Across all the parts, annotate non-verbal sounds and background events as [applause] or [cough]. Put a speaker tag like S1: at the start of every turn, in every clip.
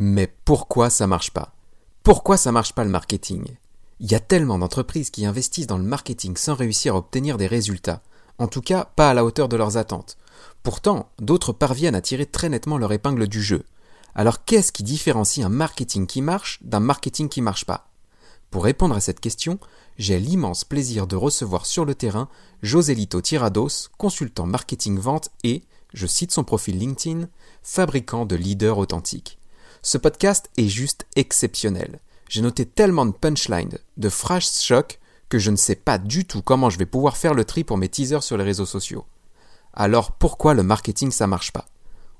S1: Mais pourquoi ça marche pas? Pourquoi ça marche pas le marketing? Il y a tellement d'entreprises qui investissent dans le marketing sans réussir à obtenir des résultats. En tout cas, pas à la hauteur de leurs attentes. Pourtant, d'autres parviennent à tirer très nettement leur épingle du jeu. Alors qu'est-ce qui différencie un marketing qui marche d'un marketing qui marche pas? Pour répondre à cette question, j'ai l'immense plaisir de recevoir sur le terrain Joselito Tirados, consultant marketing vente et, je cite son profil LinkedIn, fabricant de leaders authentiques. Ce podcast est juste exceptionnel. J'ai noté tellement de punchlines, de phrases choc, que je ne sais pas du tout comment je vais pouvoir faire le tri pour mes teasers sur les réseaux sociaux. Alors pourquoi le marketing ça marche pas?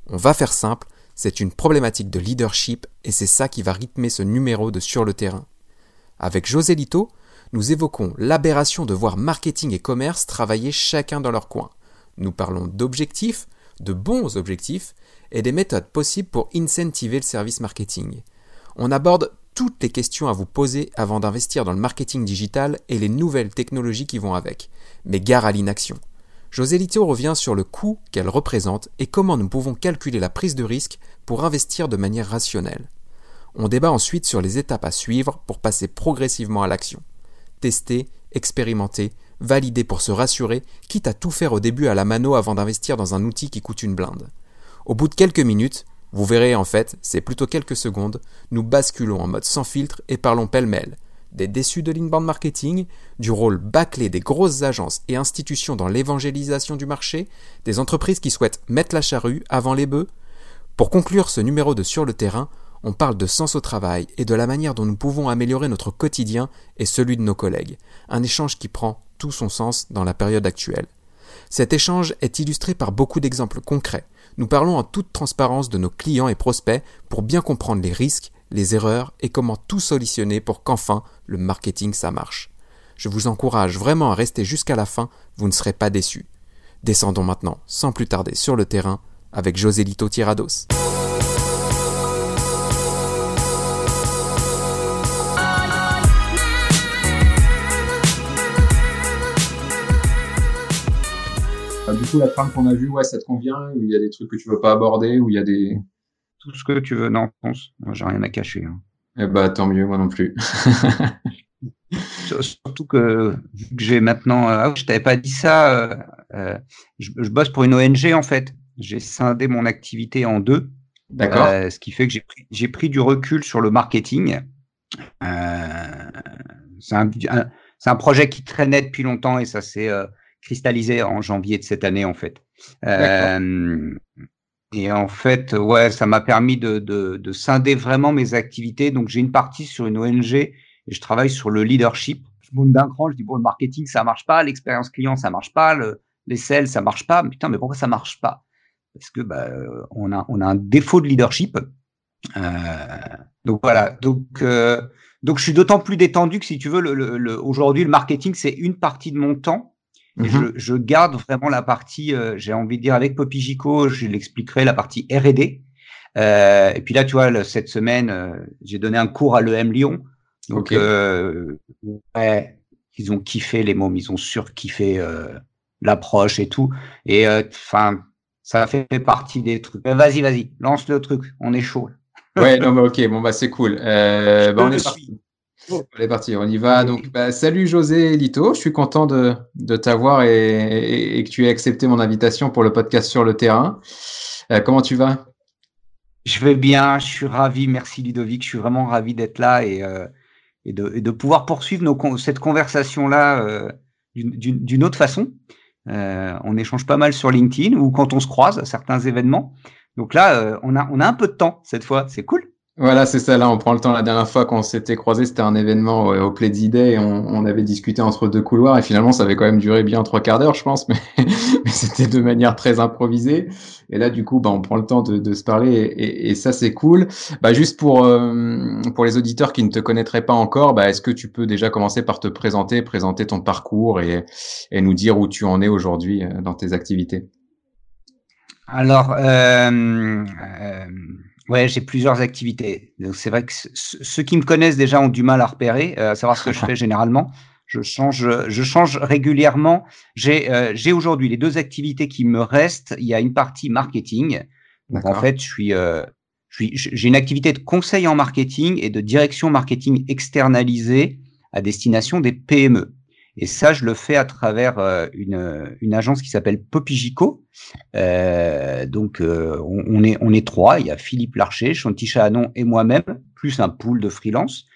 S1: On va faire simple, c'est une problématique de leadership et c'est ça qui va rythmer ce numéro de Sur le terrain. Avec José Lito, nous évoquons l'aberration de voir marketing et commerce travailler chacun dans leur coin. Nous parlons d'objectifs, de bons objectifs, et des méthodes possibles pour incentiver le service marketing. On aborde toutes les questions à vous poser avant d'investir dans le marketing digital et les nouvelles technologies qui vont avec. Mais gare à l'inaction. José Lito revient sur le coût qu'elle représente et comment nous pouvons calculer la prise de risque pour investir de manière rationnelle. On débat ensuite sur les étapes à suivre pour passer progressivement à l'action. Tester, expérimenter, valider pour se rassurer, quitte à tout faire au début à la mano avant d'investir dans un outil qui coûte une blinde. Au bout de quelques minutes, vous verrez en fait, c'est plutôt quelques secondes, nous basculons en mode sans filtre et parlons pêle-mêle. Des déçus de l'inbound marketing, du rôle bâclé des grosses agences et institutions dans l'évangélisation du marché, des entreprises qui souhaitent mettre la charrue avant les bœufs. Pour conclure ce numéro de Sur le terrain, on parle de sens au travail et de la manière dont nous pouvons améliorer notre quotidien et celui de nos collègues. Un échange qui prend tout son sens dans la période actuelle. Cet échange est illustré par beaucoup d'exemples concrets. Nous parlons en toute transparence de nos clients et prospects pour bien comprendre les risques, les erreurs et comment tout solutionner pour qu'enfin le marketing ça marche. Je vous encourage vraiment à rester jusqu'à la fin, vous ne serez pas déçus. Descendons maintenant, sans plus tarder, sur le terrain avec Joselito Tirados.
S2: Du coup, la trame qu'on a vue, ouais, ça te convient Ou il y a des trucs que tu veux pas aborder Ou il y a des.
S3: Tout ce que tu veux. Non, pense. Moi, j'ai rien à cacher. Hein.
S2: Eh bah, tant mieux, moi non plus. [laughs]
S3: Surtout que, vu que j'ai maintenant. Euh, ah, je t'avais pas dit ça. Euh, euh, je, bosse pour une ONG, en fait. J'ai scindé mon activité en deux.
S2: D'accord.
S3: ce qui fait que j'ai pris, pris, du recul sur le marketing. c'est un, un, projet qui traînait depuis longtemps et ça s'est cristallisé en janvier de cette année en fait. Euh, et en fait, ouais, ça m'a permis de, de, de, scinder vraiment mes activités. Donc j'ai une partie sur une ONG et je travaille sur le leadership. Je monte d'un cran, je dis bon, le marketing ça marche pas, l'expérience client ça marche pas, le, les sales ça marche pas. Putain, mais pourquoi ça marche pas? Parce que bah, on a on a un défaut de leadership. Euh, donc voilà, donc euh, donc je suis d'autant plus détendu que si tu veux, le, le, aujourd'hui le marketing c'est une partie de mon temps et je, je, garde vraiment la partie, euh, j'ai envie de dire avec Poppy Gico, je l'expliquerai, la partie R&D. Euh, et puis là, tu vois, cette semaine, euh, j'ai donné un cours à l'EM Lyon. Donc, euh, ouais, ils ont kiffé les mômes, ils ont surkiffé l'approche et tout. Et enfin, ça fait partie des trucs. Vas-y, vas-y, lance le truc, on est chaud.
S2: ouais, non, mais ok, bon, bah c'est cool. bah, on est parti. Est parti, on y va. Donc, bah, salut José Lito, je suis content de, de t'avoir et, que tu aies accepté mon invitation pour le podcast sur le terrain. Euh, comment tu vas?
S3: Je vais bien, je suis ravi. Merci Ludovic, je suis vraiment ravi d'être là et, euh, et, de, et, de, pouvoir poursuivre nos, cette conversation-là euh, d'une autre façon. on échange pas mal sur LinkedIn ou quand on se croise à certains événements. Donc là, on, a, on a un peu de temps cette fois, c'est cool.
S2: Voilà, c'est ça. Là, on prend le temps. La dernière fois qu'on s'était croisé, c'était un événement au Play Day et on, avait discuté entre deux couloirs et finalement, ça avait quand même duré bien trois quarts d'heure, je pense, [laughs] mais, c'était de manière très improvisée. Et là, du coup, bah, on prend le temps de, se parler et, ça, c'est cool. Bah, juste pour euh, pour les auditeurs qui ne te connaîtraient pas encore, bah, est-ce que tu peux déjà commencer par te présenter, présenter ton parcours et, et nous dire où tu en es aujourd'hui euh, dans tes activités?
S3: Alors. Euh, euh Ouais, j'ai plusieurs activités. Donc c'est vrai que ceux qui me connaissent déjà ont du mal à repérer, euh, à savoir ce que je fais [laughs] généralement. Je change, je change régulièrement. J'ai, euh, j'ai aujourd'hui les deux activités qui me restent. Il y a une partie marketing. Donc en fait, je suis, euh, j'ai une activité de conseil en marketing et de direction marketing externalisée à destination des PME. Et ça, je le fais à travers euh, une, une, agence qui s'appelle Popigico. Euh, donc, euh, on, est, on est trois. Il y a Philippe Larcher, Chanty Hanon et moi-même, plus un pool de freelance.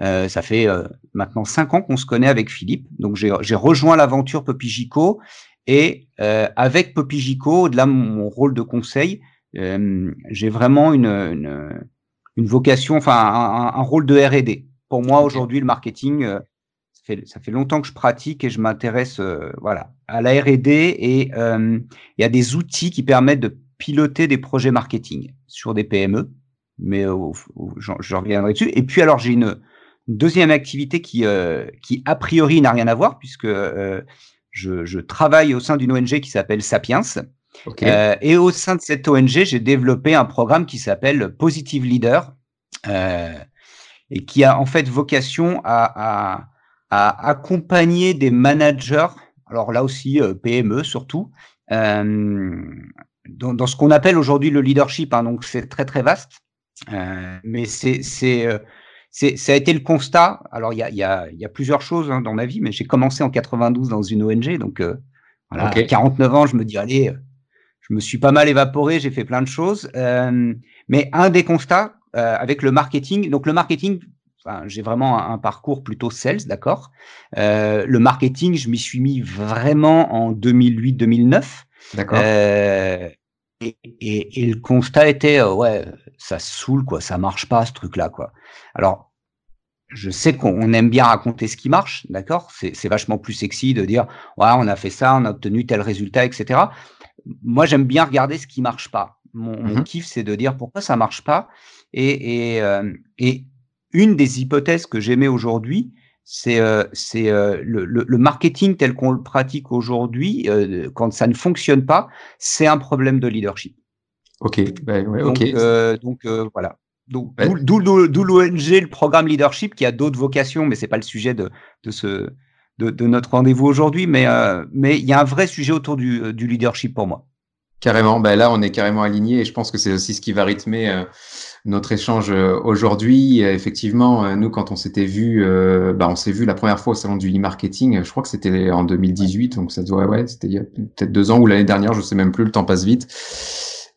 S3: Euh, ça fait maintenant cinq ans qu'on se connaît avec Philippe. Donc, j'ai rejoint l'aventure Popigico. Et avec Popigico, au-delà de mon rôle de conseil, j'ai vraiment une, une, une, vocation, enfin, un, un rôle de R&D. Pour moi, aujourd'hui, le marketing ça fait longtemps que je pratique et je m'intéresse euh, voilà, à la RD et euh, il y a des outils qui permettent de piloter des projets marketing sur des PME, mais euh, je reviendrai dessus. Et puis alors j'ai une, deuxième activité qui, qui a priori n'a rien à voir puisque je, je, travaille au sein d'une ONG qui s'appelle Sapiens. et au sein de cette ONG, j'ai développé un programme qui s'appelle Positive Leader et qui a en fait vocation à, à à accompagner des managers, alors là aussi euh, PME surtout, euh, dans, dans, ce qu'on appelle aujourd'hui le leadership. Hein, donc c'est très très vaste, euh, mais c'est c'est euh, ça a été le constat. Alors il y a, y, a, y a plusieurs choses hein, dans ma vie, mais j'ai commencé en 92 dans une ONG, donc euh, voilà, à 49 ans, je me dis allez, je me suis pas mal évaporé, j'ai fait plein de choses, mais un des constats avec le marketing, donc le marketing j'ai vraiment un, parcours plutôt sales, d'accord. Euh, le marketing, je m'y suis mis vraiment en 2008-2009.
S1: D'accord.
S3: Euh, et, et, et, le constat était, euh, ouais, ça saoule, quoi, ça marche pas ce truc-là, quoi. Alors, je sais qu'on aime bien raconter ce qui marche, d'accord. C'est vachement plus sexy de dire, ouais, on a fait ça, on a obtenu tel résultat, etc. Moi, j'aime bien regarder ce qui marche pas. Mon, mon mmh kiff, c'est de dire pourquoi ça marche pas. Et, et, et une des hypothèses que j'aimais aujourd'hui, c'est euh, euh, le, le, le, marketing tel qu'on le pratique aujourd'hui, euh, quand ça ne fonctionne pas, c'est un problème de leadership.
S1: Ok, ben, ouais, donc,
S3: euh, donc euh, voilà. Donc, D'où l'ONG, le programme leadership, qui a d'autres vocations, mais c'est pas le sujet de, de, ce, de, de notre rendez-vous aujourd'hui. Mais mais il y a un vrai sujet autour du, du leadership pour moi.
S1: Carrément, ben là on est carrément aligné et je pense que c'est aussi ce qui va rythmer notre échange euh, aujourd'hui. Effectivement, euh, nous, quand on s'était vu, euh, bah, on s'est vu la première fois au salon du e-marketing. Je crois que c'était en 2018, donc ça doit, ouais, c'était il y a peut-être deux ans ou l'année dernière, je sais même plus. Le temps passe vite.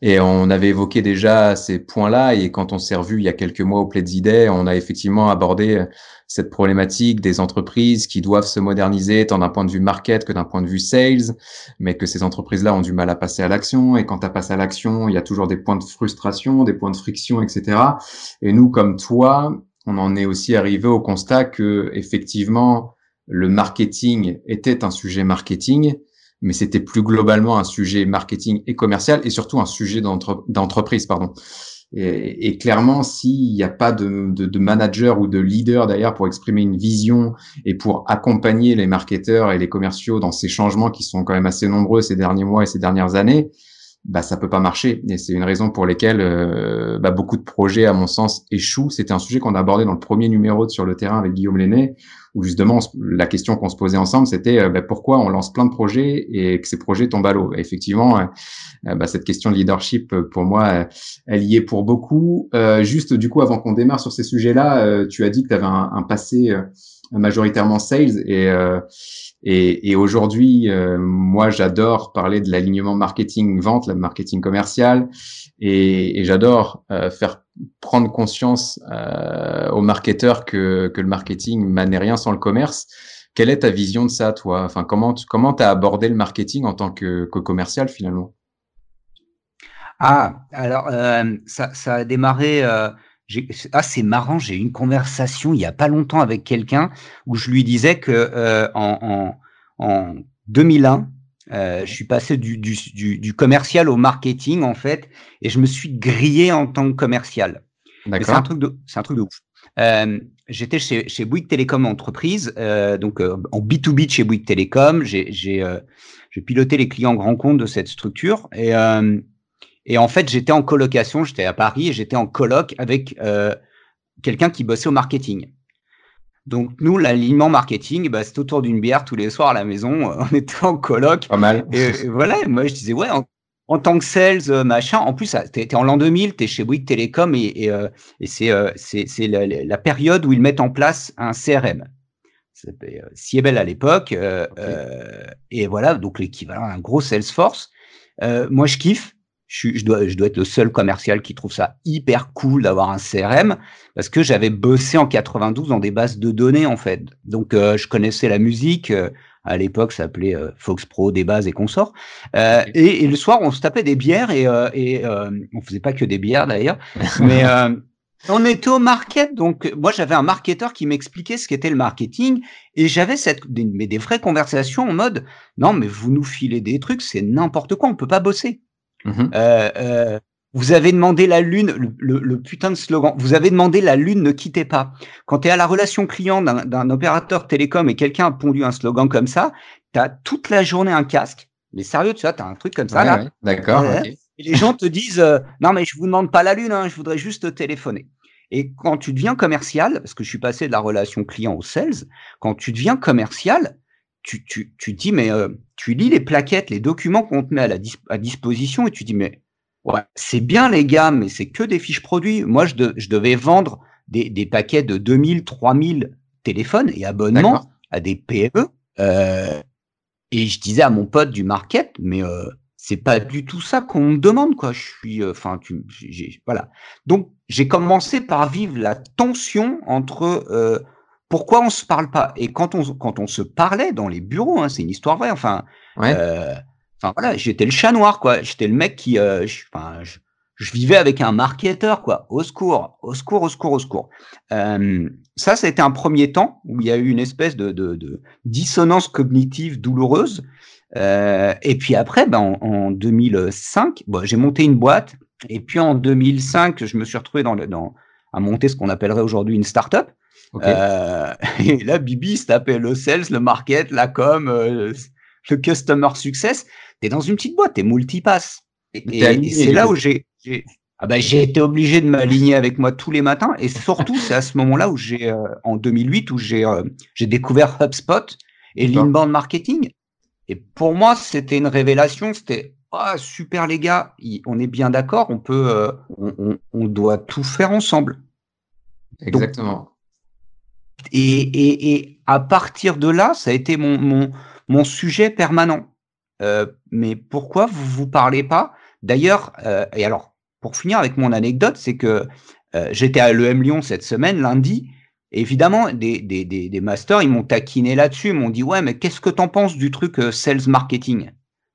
S1: Et on avait évoqué déjà ces points-là. Et quand on s'est revu il y a quelques mois au Play on a effectivement abordé cette problématique des entreprises qui doivent se moderniser tant d'un point de vue market que d'un point de vue sales, mais que ces entreprises-là ont du mal à passer à l'action. Et quand tu passes à l'action, il y a toujours des points de frustration, des points de friction, etc. Et nous, comme toi, on en est aussi arrivé au constat que effectivement le marketing était un sujet marketing, mais c'était plus globalement un sujet marketing et commercial et surtout un sujet d'entreprise, pardon. Et, clairement, s'il n'y a pas de, manager ou de leader d'ailleurs pour exprimer une vision et pour accompagner les marketeurs et les commerciaux dans ces changements qui sont quand même assez nombreux ces derniers mois et ces dernières années, bah ça peut pas marcher. Et c'est une raison pour lesquelles euh, bah, beaucoup de projets, à mon sens, échouent. C'était un sujet qu'on a abordé dans le premier numéro de Sur le terrain avec Guillaume Lenné, où justement la question qu'on se posait ensemble, c'était euh, bah, pourquoi on lance plein de projets et que ces projets tombent à l'eau? Effectivement, euh, bah, cette question de leadership, pour moi, elle y est pour beaucoup. juste du coup, avant qu'on démarre sur ces sujets-là, tu as dit que tu avais un, passé majoritairement sales et et, et aujourd'hui, euh, moi, j'adore parler de l'alignement marketing-vente, le marketing commercial, et, et j'adore euh, faire prendre conscience euh, aux marketeurs que, que le marketing n'est rien sans le commerce. Quelle est ta vision de ça, toi? Enfin, comment tu comment as abordé le marketing en tant que, que commercial finalement?
S3: Ah, alors euh, ça, ça a démarré. Euh, ah, c'est marrant, j'ai eu une conversation il y a pas longtemps avec quelqu'un où je lui disais que euh, en, en, en, 2001, euh, je suis passé du, du, du, du, commercial au marketing en fait, et je me suis grillé en tant que commercial. C'est un truc de, c'est un truc de ouf. Euh, J'étais chez, chez Bouygues Télécom entreprise, euh, donc euh, en B2B chez Bouygues Télécom. J'ai euh, piloté les clients grands comptes de cette structure et et en fait, j'étais en colocation, j'étais à Paris et j'étais en coloc avec euh, quelqu'un qui bossait au marketing. Donc nous, l'alignement marketing, bah, c'était autour d'une bière tous les soirs à la maison. On était en coloc.
S1: Pas mal.
S3: Et, voilà, moi je disais ouais, en tant que sales, machin, en plus, tu es, en l'an 2000, tu es chez Bouygues Télécom et, et, et c'est la, la, période où ils mettent en place un CRM. C'était Siebel à l'époque. et voilà, donc l'équivalent un gros Salesforce. moi, je kiffe je, dois, je dois être le seul commercial qui trouve ça hyper cool d'avoir un CRM parce que j'avais bossé en 92 dans des bases de données en fait. Donc euh, je connaissais la musique. Euh, à l'époque, ça s'appelait euh, Fox Pro, des bases et consorts. Et, et, le soir, on se tapait des bières et, et on faisait pas que des bières d'ailleurs, [laughs] mais on était au market. Donc moi, j'avais un marketeur qui m'expliquait ce qu'était le marketing et j'avais cette des, mais des vraies conversations en mode non mais vous nous filez des trucs, c'est n'importe quoi, on peut pas bosser. Mmh euh, euh, vous avez demandé la lune, le, putain de slogan, vous avez demandé la lune ne quittez pas. Quand tu es à la relation client d'un opérateur télécom et quelqu'un a pondu un slogan comme ça, tu as toute la journée un casque. Mais sérieux, tu vois, tu as un truc comme ça. là.
S1: D'accord.
S3: Et les gens te disent euh, Non, mais je vous demande pas la lune, hein, je voudrais juste téléphoner. Et quand tu deviens commercial, parce que je suis passé de la relation client au sales, quand tu deviens commercial, tu, tu, tu dis, mais euh, tu lis les plaquettes, les documents qu'on te met à, la à disposition et tu dis, mais ouais, c'est bien les gars, mais c'est que des fiches produits. Moi, je, je devais vendre des, des, paquets de 2000, 3000 téléphones et abonnements à des PME. Euh, et je disais à mon pote du market, mais euh, c'est pas du tout ça qu'on me demande, quoi. Je suis, enfin, tu, voilà. Donc, j'ai commencé par vivre la tension entre pourquoi on se parle pas? Et quand on quand on se parlait dans les bureaux, hein, c'est une histoire vraie. Enfin, euh, enfin voilà, j'étais le chat noir, quoi. J'étais le mec qui, euh, je, enfin, je, vivais avec un marketeur, quoi. Au secours, au secours, au secours, au secours. Euh, ça, c'était un premier temps où il y a eu une espèce de, de, de dissonance cognitive douloureuse. Euh, et puis après, ben, en, en 2005, bon, j'ai monté une boîte. Et puis en 2005, je me suis retrouvé dans le, dans, à monter ce qu'on appellerait aujourd'hui une start-up. Euh, [laughs] et là, Bibi se tapait le sales, le market, la com, euh, le customer success. T'es dans une petite boîte, t'es multipass. Et, et c'est là où j'ai, ah bah, j'ai été obligé de m'aligner avec moi tous les matins. Et surtout, c'est à ce moment-là où j'ai, euh, en 2008, où j'ai, j'ai découvert HubSpot et l'inbound marketing. Et pour moi, c'était une révélation. C'était ah, super les gars, on est bien d'accord, on peut, on, on, on, doit tout faire ensemble.
S1: Exactement.
S3: Et, et, et, à partir de là, ça a été mon, mon, mon sujet permanent. Euh, mais pourquoi vous vous parlez pas? D'ailleurs, euh, et alors, pour finir avec mon anecdote, c'est que euh, j'étais à l'EM Lyon cette semaine, lundi, et évidemment, des, des, des, des masters, ils m'ont taquiné là-dessus, ils m'ont dit, ouais, mais qu'est-ce que t'en penses du truc euh, sales marketing?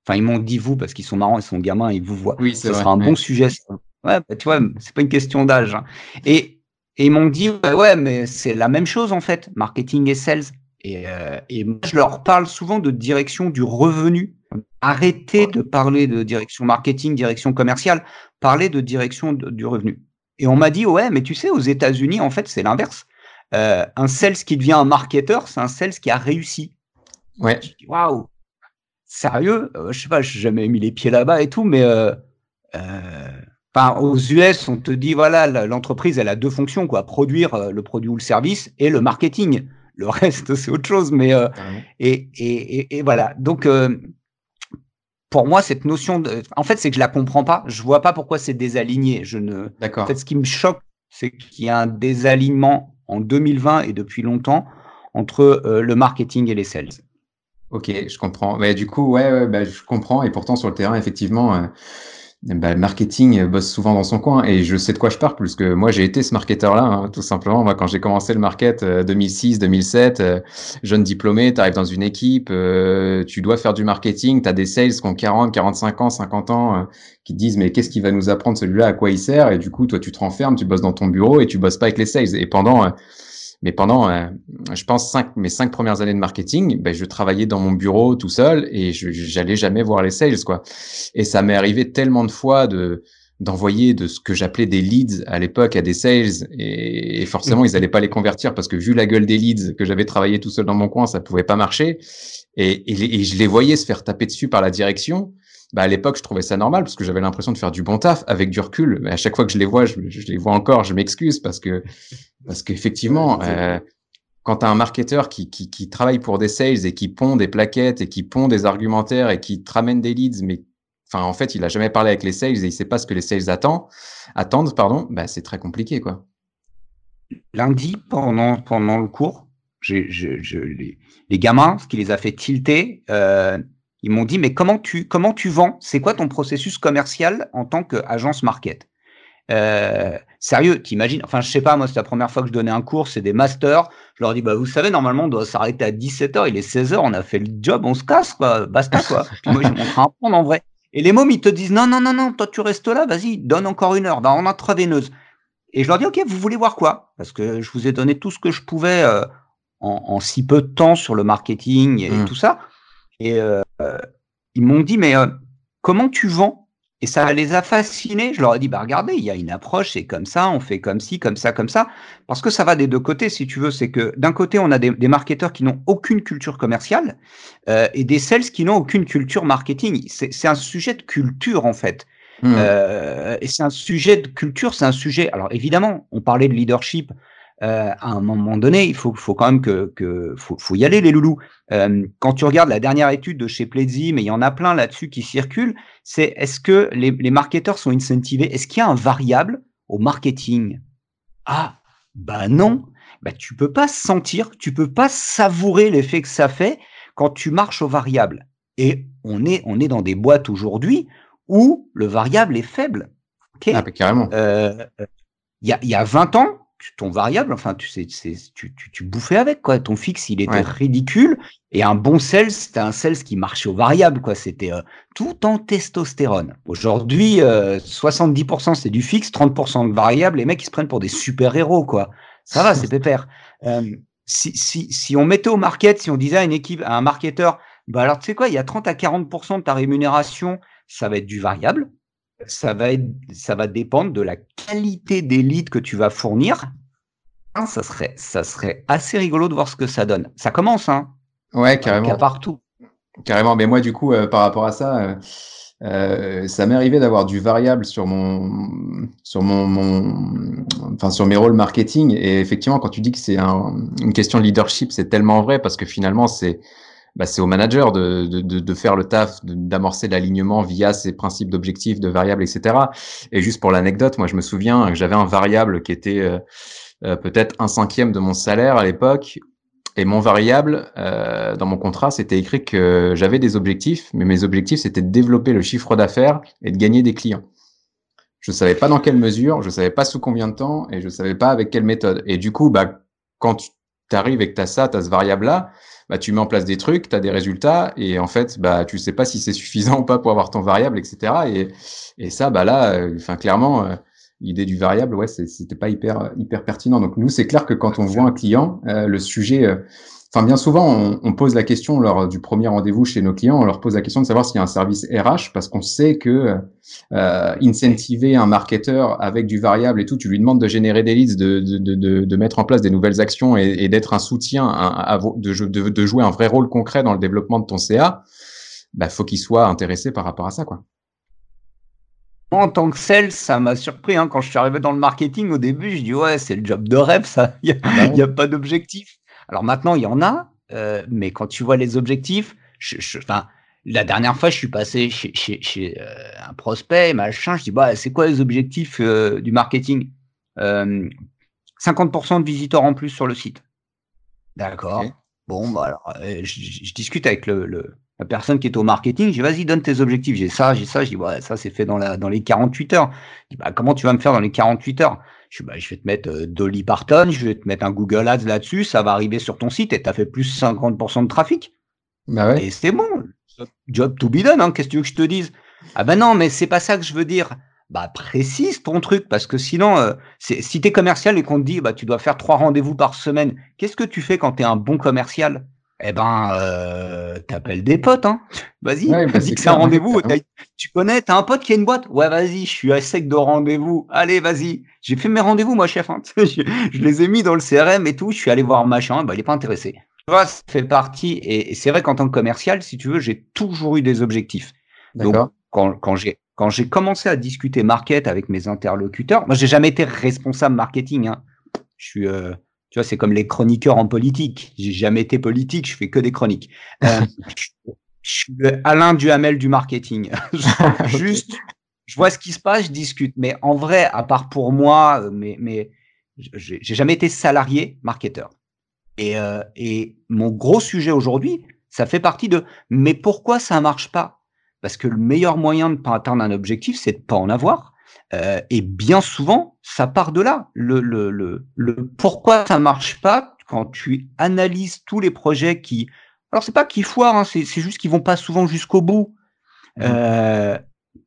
S3: Enfin, ils m'ont dit vous, parce qu'ils sont marrants, ils sont gamins, ils vous voient.
S1: Oui, ce
S3: sera un bon sujet. Ouais, bah, tu vois, c'est pas une question d'âge. Hein. Et et ils m'ont dit, ouais, mais c'est la même chose en fait, marketing et sales. Et, euh, et moi, je leur parle souvent de direction du revenu. Arrêtez de parler de direction marketing, direction commerciale, parlez de direction du revenu. Et on m'a dit, ouais, mais tu sais, aux États-Unis, en fait, c'est l'inverse. Euh, un sales qui devient un marketeur, c'est un sales qui a réussi.
S1: Ouais.
S3: Waouh, sérieux? Euh, Je sais pas, j'ai jamais mis les pieds là-bas et tout, mais euh, euh Enfin, aux US, on te dit voilà, l'entreprise elle a deux fonctions quoi, produire euh, le produit ou le service et le marketing. Le reste [laughs] c'est autre chose, mais euh, et, et, et, voilà. Donc euh, pour moi cette notion de, en fait c'est que je la comprends pas. Je vois pas pourquoi c'est désaligné. Je ne.
S1: D'accord.
S3: En fait, ce qui me choque, c'est qu'il y a un désalignement en 2020 et depuis longtemps entre le marketing et les sales.
S1: Ok, je comprends. Mais du coup, ouais, ouais bah, je comprends. Et pourtant sur le terrain, effectivement bah, le marketing bosse souvent dans son coin et je sais de quoi je parle parce que moi j'ai été ce marketeur-là, hein, tout simplement. Moi, quand j'ai commencé le market 2006, 2007, euh, jeune diplômé, tu arrives dans une équipe, euh, tu dois faire du marketing, tu as des sales qui ont 40, 45 ans, 50 ans, euh, qui disent mais qu'est-ce qu'il va nous apprendre celui-là, à quoi il sert? Et du coup, toi, tu te renfermes, tu bosses dans ton bureau et tu bosses pas avec les sales. Et pendant mais pendant, euh, je pense, cinq, mes cinq premières années de marketing, ben, je travaillais dans mon bureau tout seul et je j'allais jamais voir les sales, quoi. Et ça m'est arrivé tellement de fois de d'envoyer de ce que j'appelais des leads à l'époque à des sales et, forcément ils allaient pas les convertir parce que vu la gueule des leads que j'avais travaillé tout seul dans mon coin ça pouvait pas marcher. Et, et, et je les voyais se faire taper dessus par la direction bah à l'époque je trouvais ça normal parce que j'avais l'impression de faire du bon taf avec du recul mais à chaque fois que je les vois je, je les vois encore je m'excuse parce que parce qu'effectivement euh, quand tu as un marketeur qui, qui, qui, travaille pour des sales et qui pond des plaquettes et qui pond des argumentaires et qui te ramène des leads mais enfin, en fait, il a jamais parlé avec les sales et il sait pas ce que les sales attendent, attendent, pardon, bah, c'est très compliqué, quoi.
S3: Lundi, pendant, pendant le cours, les, les, gamins, ce qui les a fait tilter, euh, ils m'ont dit, mais comment tu, comment tu vends? C'est quoi ton processus commercial en tant qu'agence market? Euh, sérieux, t'imagines? Enfin, je sais pas, moi, c'est la première fois que je donnais un cours, c'est des masters. Je leur dis, bah, vous savez, normalement, on doit s'arrêter à 17h, il est 16h, on a fait le job, on se casse, quoi, basta, quoi. [laughs] Puis moi, prendre en vrai. Et les mômes, ils te disent, non, non, non, non, toi, tu restes là, vas-y, donne encore une heure, dans intraveineuse. Et je leur dis, OK, vous voulez voir quoi? Parce que je vous ai donné tout ce que je pouvais euh, en, en, si peu de temps sur le marketing et mmh. tout ça. Et euh, ils m'ont dit, mais euh, comment tu vends? Et ça les a fascinés. Je leur ai dit, bah regardez, il y a une approche, c'est comme ça, on fait comme ci, comme ça, comme ça. Parce que ça va des deux côtés, si tu veux. C'est que d'un côté, on a des, des marketeurs qui n'ont aucune culture commerciale euh, et des sales qui n'ont aucune culture marketing. C'est un sujet de culture, en fait. Mmh. Euh, et c'est un sujet de culture, c'est un sujet. Alors évidemment, on parlait de leadership. Euh, à un moment donné, il faut, faut quand même que, que faut, faut y aller les loulous. Euh, quand tu regardes la dernière étude de chez Pledzi, mais il y en a plein là-dessus qui circulent, c'est est-ce que les, les marketeurs sont incentivés? Est-ce qu'il y a un variable au marketing? Ah, bah non. Bah tu peux pas sentir, tu peux pas savourer l'effet que ça fait quand tu marches au variable. Et on est, on est dans des boîtes aujourd'hui où le variable est faible.
S1: Okay ah, bah, carrément.
S3: Euh, il y, a, y a 20 ans, ton variable, enfin, tu sais, tu, tu, tu, bouffais avec, quoi. Ton fixe, il était ridicule. Et un bon sales, c'était un sales qui marchait au variable, quoi. C'était euh, tout en testostérone. Aujourd'hui, 70% euh, c'est du fixe, 30% de variable. Les mecs, ils se prennent pour des super-héros, quoi. Ça va, c'est pépère. [laughs] Euh, si, si, si on mettait au market, si on disait à une équipe, à un marketeur, bah alors, tu sais quoi, il y a 30 à 40% de ta rémunération, ça va être du variable ça va, être, ça va dépendre de la qualité des leads que tu vas fournir. Hein, ça serait, ça serait assez rigolo de voir ce que ça donne. Ça commence, hein
S1: Ouais, carrément.
S3: partout.
S1: Carrément. Mais moi, du coup, euh, par rapport à ça, euh, euh, ça m'est arrivé d'avoir du variable sur mon, sur mon, mon, enfin sur mes rôles marketing. Et effectivement, quand tu dis que c'est un, une question de leadership, c'est tellement vrai parce que finalement, c'est bah, c'est au manager de, de, de, faire le taf, d'amorcer l'alignement via ses principes d'objectifs, de variables, etc. Et juste pour l'anecdote, moi je me souviens que j'avais un variable qui était euh, euh, peut-être un cinquième de mon salaire à l'époque. Et mon variable, euh, dans mon contrat, c'était écrit que j'avais des objectifs, mais mes objectifs, c'était de développer le chiffre d'affaires et de gagner des clients. Je savais pas dans quelle mesure, je savais pas sous combien de temps, et je savais pas avec quelle méthode. Et du coup, bah, quand tu arrives et que tu as ça, tu as ce variable-là, bah, tu mets en place des trucs, tu as des résultats, et en fait, bah, tu sais pas si c'est suffisant ou pas pour avoir ton variable, etc. Et, et ça, bah là, euh, enfin clairement, euh, l'idée du variable, ouais, c'était pas hyper hyper pertinent. Donc nous, c'est clair que quand on voit un client, euh, le sujet Enfin, bien souvent, on, on, pose la question lors du premier rendez-vous chez nos clients, on leur pose la question de savoir s'il y a un service RH, parce qu'on sait que euh, incentiver un marketeur avec du variable et tout, tu lui demandes de générer des leads, de, de, de, de mettre en place des nouvelles actions et, et d'être un soutien, à, de, de, jouer un vrai rôle concret dans le développement de ton CA, bah, faut qu'il soit intéressé par rapport à ça, quoi.
S3: En tant que sales, ça m'a surpris. Hein. Quand je suis arrivé dans le marketing, au début, je dis ouais, c'est le job de rêve, ça. Il n'y a, a, pas d'objectif. Alors maintenant, il y en a, euh, mais quand tu vois les objectifs, je, je, la dernière fois, je suis passé chez, chez, chez euh, un prospect, machin, je dis, bah, c'est quoi les objectifs euh, du marketing? 50% euh, de visiteurs en plus sur le site. D'accord. Bon, bah alors, je, je, discute avec le, le, la personne qui est au marketing, je dis, vas-y, donne tes objectifs. J'ai ça, j'ai ça, je dis, ouais, ça, c'est fait dans, la, dans les 48 heures. Je dis, bah, comment tu vas me faire dans les 48 heures? Je, bah, je vais te mettre euh, Dolly Parton, je vais te mettre un Google Ads là-dessus, ça va arriver sur ton site et tu as fait plus 50% de trafic.
S1: Bah ouais.
S3: Et c'est bon. Job to be done, hein, qu'est-ce que tu veux que je te dise? Ah ben non, mais c'est pas ça que je veux dire. Bah précise ton truc, parce que sinon, euh, si tu es commercial et qu'on te dit bah tu dois faire trois rendez-vous par semaine, qu'est-ce que tu fais quand tu es un bon commercial? Eh ben, euh, t'appelles des potes, hein. Vas-y, ouais, bah dis que c'est un rendez-vous. Tu connais, t'as un pote qui a une boîte? Ouais, vas-y, je suis à sec de rendez-vous. Allez, vas-y. J'ai fait mes rendez-vous, moi, chef. Hein. [laughs] je, les ai mis dans le CRM et tout. Je suis allé voir machin. Bah, il est pas intéressé. Tu vois, ça fait partie. Et, c'est vrai qu'en tant que commercial, si tu veux, j'ai toujours eu des objectifs. Donc, quand, quand j'ai quand j'ai commencé à discuter market avec mes interlocuteurs, moi, j'ai jamais été responsable marketing. Hein. Je suis euh, tu vois, c'est comme les chroniqueurs en politique. J'ai jamais été politique, je fais que des chroniques. Euh, [laughs] Je suis le Alain Duhamel du marketing. [laughs] Juste, je vois ce qui se passe, je discute. Mais en vrai, à part pour moi, mais, mais j'ai jamais été salarié marketeur. Et, euh, et mon gros sujet aujourd'hui, ça fait partie de mais pourquoi ça marche pas? Parce que le meilleur moyen de pas atteindre un objectif, c'est de pas en avoir. Euh, et bien souvent, ça part de là. Le, le, le, le pourquoi ça marche pas quand tu analyses tous les projets qui, alors c'est pas qu'ils foirent, hein, c'est juste qu'ils vont pas souvent jusqu'au bout. Mmh. Euh,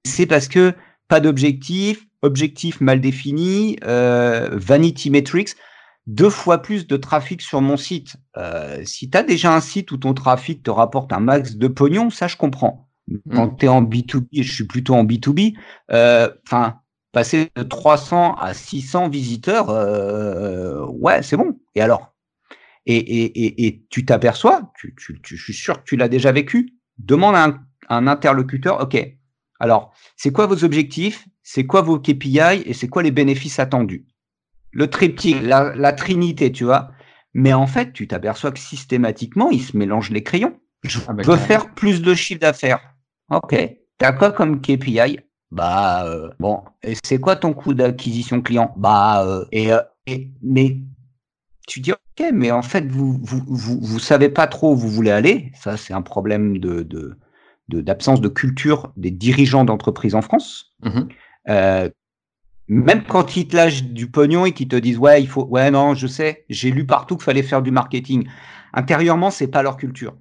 S3: c'est parce que pas d'objectif, objectif mal défini, euh, vanity metrics deux fois plus de trafic sur mon site. Euh, si tu as déjà un site où ton trafic te rapporte un max de pognon, ça je comprends. Quand tu es en B2B, et je suis plutôt en B2B, euh, enfin, passer de 300 à 600 visiteurs, euh, ouais, c'est bon. Et alors? Et, et, et, tu t'aperçois, tu, tu, je suis sûr que tu l'as déjà vécu, demande à un, un interlocuteur, OK, alors, c'est quoi vos objectifs, c'est quoi vos KPI et c'est quoi les bénéfices attendus? Le triptyque, la, trinité, tu vois. Mais en fait, tu t'aperçois que systématiquement, ils se mélangent les crayons. Je ah, veux faire plus de chiffre d'affaires. Ok. T'as quoi comme KPI Bah euh, bon. Et c'est quoi ton coût d'acquisition client? Bah euh, euh, et, mais tu dis ok, mais en fait vous vous vous, vous savez pas trop où vous voulez aller. Ça c'est un problème de de d'absence de, culture des dirigeants d'entreprise en France. Mmh même quand ils te lâchent du pognon et qu'ils te disent ouais il faut ouais non je sais j'ai lu partout qu'il fallait faire du marketing intérieurement c'est pas leur culture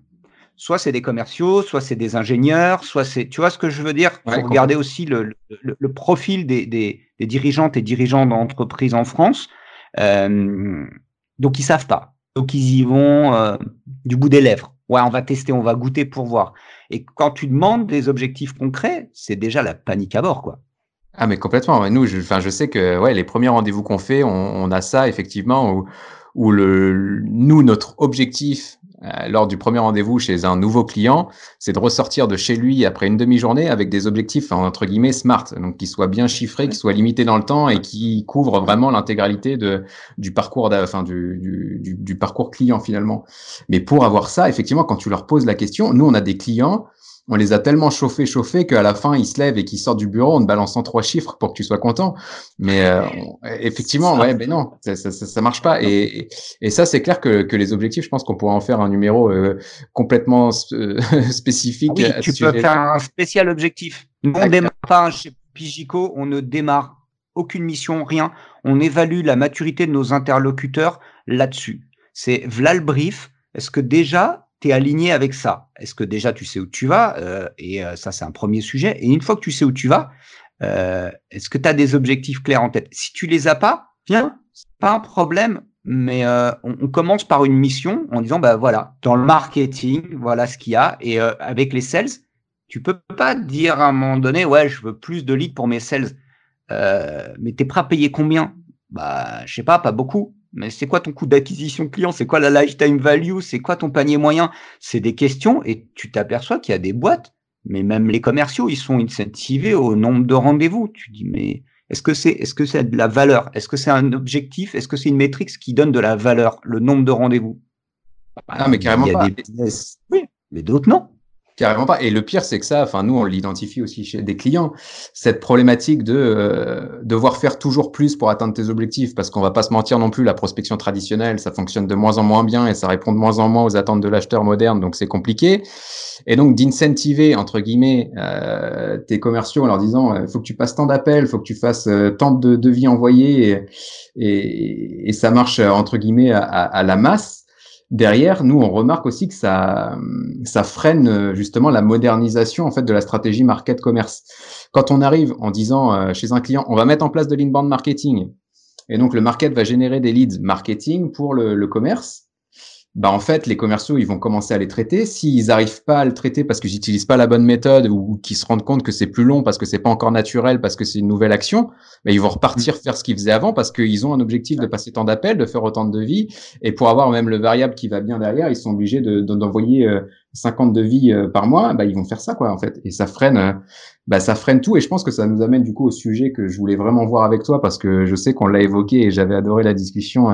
S3: soit c'est des commerciaux soit c'est des ingénieurs soit c'est tu vois ce que je veux dire? Faut regarder aussi le, le, profil des, des, des, dirigeantes et dirigeants d'entreprises en France. Euh, donc ils savent pas. Donc ils y vont euh, du bout des lèvres. Ouais on va tester on va goûter pour voir. Et quand tu demandes des objectifs concrets c'est déjà la panique à bord quoi.
S1: Ah mais complètement. Nous, je, enfin, je sais que ouais, les premiers rendez-vous qu'on fait, on, on, a ça effectivement où, où le, nous, notre objectif euh, lors du premier rendez-vous chez un nouveau client, c'est de ressortir de chez lui après une demi-journée avec des objectifs entre guillemets smart, donc qui soient bien chiffrés, qui soient limités dans le temps et qui couvrent vraiment l'intégralité de du parcours, enfin du, du, du, parcours client finalement. Mais pour avoir ça, effectivement, quand tu leur poses la question, nous on a des clients on les a tellement chauffés, chauffés qu'à la fin, ils se lèvent et qu'ils sortent du bureau en te balançant trois chiffres pour que tu sois content. Mais euh, effectivement, ouais, ben non, ça, ça, ça, marche pas. Et, et, ça, c'est clair que, que les objectifs, je pense qu'on pourrait en faire un numéro euh, complètement euh, [laughs] spécifique.
S3: Ah oui, tu peux faire un spécial objectif. Nous, on démarre pas chez Pigico, on ne démarre aucune mission, rien. On évalue la maturité de nos interlocuteurs là-dessus. C'est v'là le brief. Est-ce que déjà aligné avec ça. Est-ce que déjà tu sais où tu vas euh, Et euh, ça, c'est un premier sujet. Et une fois que tu sais où tu vas, euh, est-ce que tu as des objectifs clairs en tête? Si tu les as pas, c'est pas un problème. Mais on, commence par une mission en disant, bah voilà, dans le marketing, voilà ce qu'il y a. Et avec les sales, tu peux pas dire à un moment donné, ouais, je veux plus de leads pour mes sales. mais t'es prêt à payer combien? Bah, je sais pas, pas beaucoup mais c'est quoi ton coût d'acquisition client? C'est quoi la lifetime value? C'est quoi ton panier moyen? C'est des questions et tu t'aperçois qu'il y a des boîtes, mais même les commerciaux, ils sont incentivés au nombre de rendez-vous. Tu dis, mais est-ce que c'est est-ce que c'est de la valeur? Est-ce que c'est un objectif? Est-ce que c'est une métrique qui donne de la valeur Le nombre de rendez-vous?
S1: Ah, mais carrément pas.
S3: oui, mais d'autres non.
S1: Carrément pas. Et le pire, c'est que ça, enfin, nous, on l'identifie aussi chez des clients, cette problématique de euh, devoir faire toujours plus pour atteindre tes objectifs, parce qu'on va pas se mentir non plus, la prospection traditionnelle, ça fonctionne de moins en moins bien et ça répond de moins en moins aux attentes de l'acheteur moderne, donc c'est compliqué. Et donc, d'incentiver, entre guillemets, euh, tes commerciaux en leur disant, il euh, faut que tu passes tant d'appels, faut que tu fasses tant de devis envoyés, et, ça marche, entre guillemets, à la masse derrière, nous, on remarque aussi que ça, freine justement la modernisation en fait de la stratégie market commerce. Quand on arrive en disant euh, chez un client, on va mettre en place de l'inbound marketing, et donc le market va générer des leads marketing pour le, le commerce bah en fait les commerciaux ils vont commencer à les traiter. S'ils n'arrivent pas à le traiter parce qu'ils n'utilisent pas la bonne méthode ou qu'ils se rendent compte que c'est plus long parce que c'est pas encore naturel parce que c'est une nouvelle action, bah, ils vont repartir faire ce qu'ils faisaient avant parce qu'ils ont un objectif de passer tant d'appels, de faire autant de devis. Et pour avoir même le variable qui va bien derrière, ils sont obligés d'envoyer de, 50 devis par mois, bah, ils vont faire ça, quoi, en fait. Et ça freine, bah, ça freine tout. Et je pense que ça nous amène, du coup, au sujet que je voulais vraiment voir avec toi, parce que je sais qu'on l'a évoqué et j'avais adoré la discussion.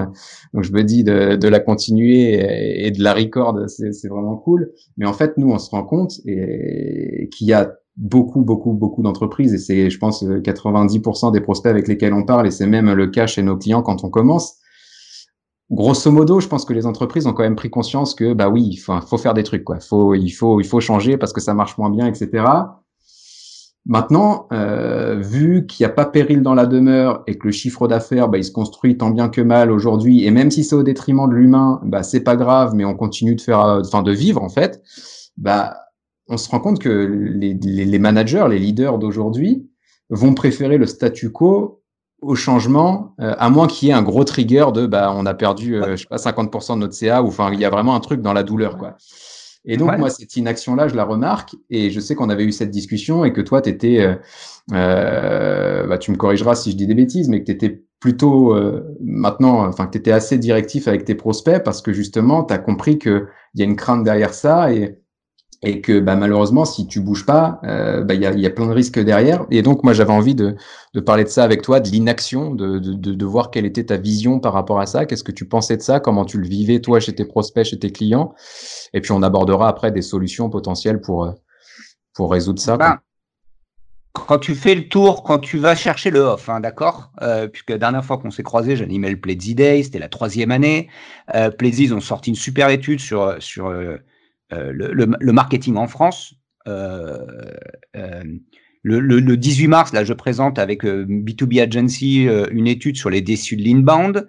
S1: donc, je me dis de, de la continuer et, de la record, c'est vraiment cool. Mais en fait, nous, on se rend compte et qu'il y a beaucoup, beaucoup, beaucoup d'entreprises et c'est, je pense, 90% des prospects avec lesquels on parle et c'est même le cas chez nos clients quand on commence. Grosso modo, je pense que les entreprises ont quand même pris conscience que bah oui, il faut, faire des trucs quoi. Faut, il faut, il faut changer parce que ça marche moins bien, etc. Maintenant, euh, vu qu'il n'y a pas péril dans la demeure et que le chiffre d'affaires, bah, il se construit tant bien que mal aujourd'hui, et même si c'est au détriment de l'humain, bah c'est pas grave, mais on continue de faire, enfin de vivre en fait. Bah on se rend compte que les, managers, les leaders d'aujourd'hui vont préférer le statu quo au changement, euh, à moins qu'il y ait un gros trigger de bah on a perdu euh, je sais pas 50% de notre CA ou enfin il y a vraiment un truc dans la douleur quoi. Et donc moi cette inaction là je la remarque et je sais qu'on avait eu cette discussion et que toi tu étais euh, bah, tu me corrigeras si je dis des bêtises mais que tu étais plutôt maintenant enfin que tu étais assez directif avec tes prospects parce que justement tu as compris que il y a une crainte derrière ça et et que bah, malheureusement, si tu bouges pas, euh, bah, il y, a, y, a, plein de risques derrière. Et donc, moi, j'avais envie de, de, parler de ça avec toi, de l'inaction, de, de, de, voir quelle était ta vision par rapport à ça. Qu'est-ce que tu pensais de ça? Comment tu le vivais, toi, chez tes prospects, chez tes clients? Et puis, on abordera après des solutions potentielles pour, euh, pour résoudre ça.
S3: Ben, quand tu fais le tour, quand tu vas chercher le off, hein, d'accord? Euh, Puisque la dernière fois qu'on s'est croisés, j'animais le Pledzi Day, c'était la troisième année. Euh, ils ont sorti une super étude sur, sur euh, euh, le, marketing en France. Euh, euh, le, 18 mars, là, je présente avec B2B Agency une étude sur les déçus de l'inbound.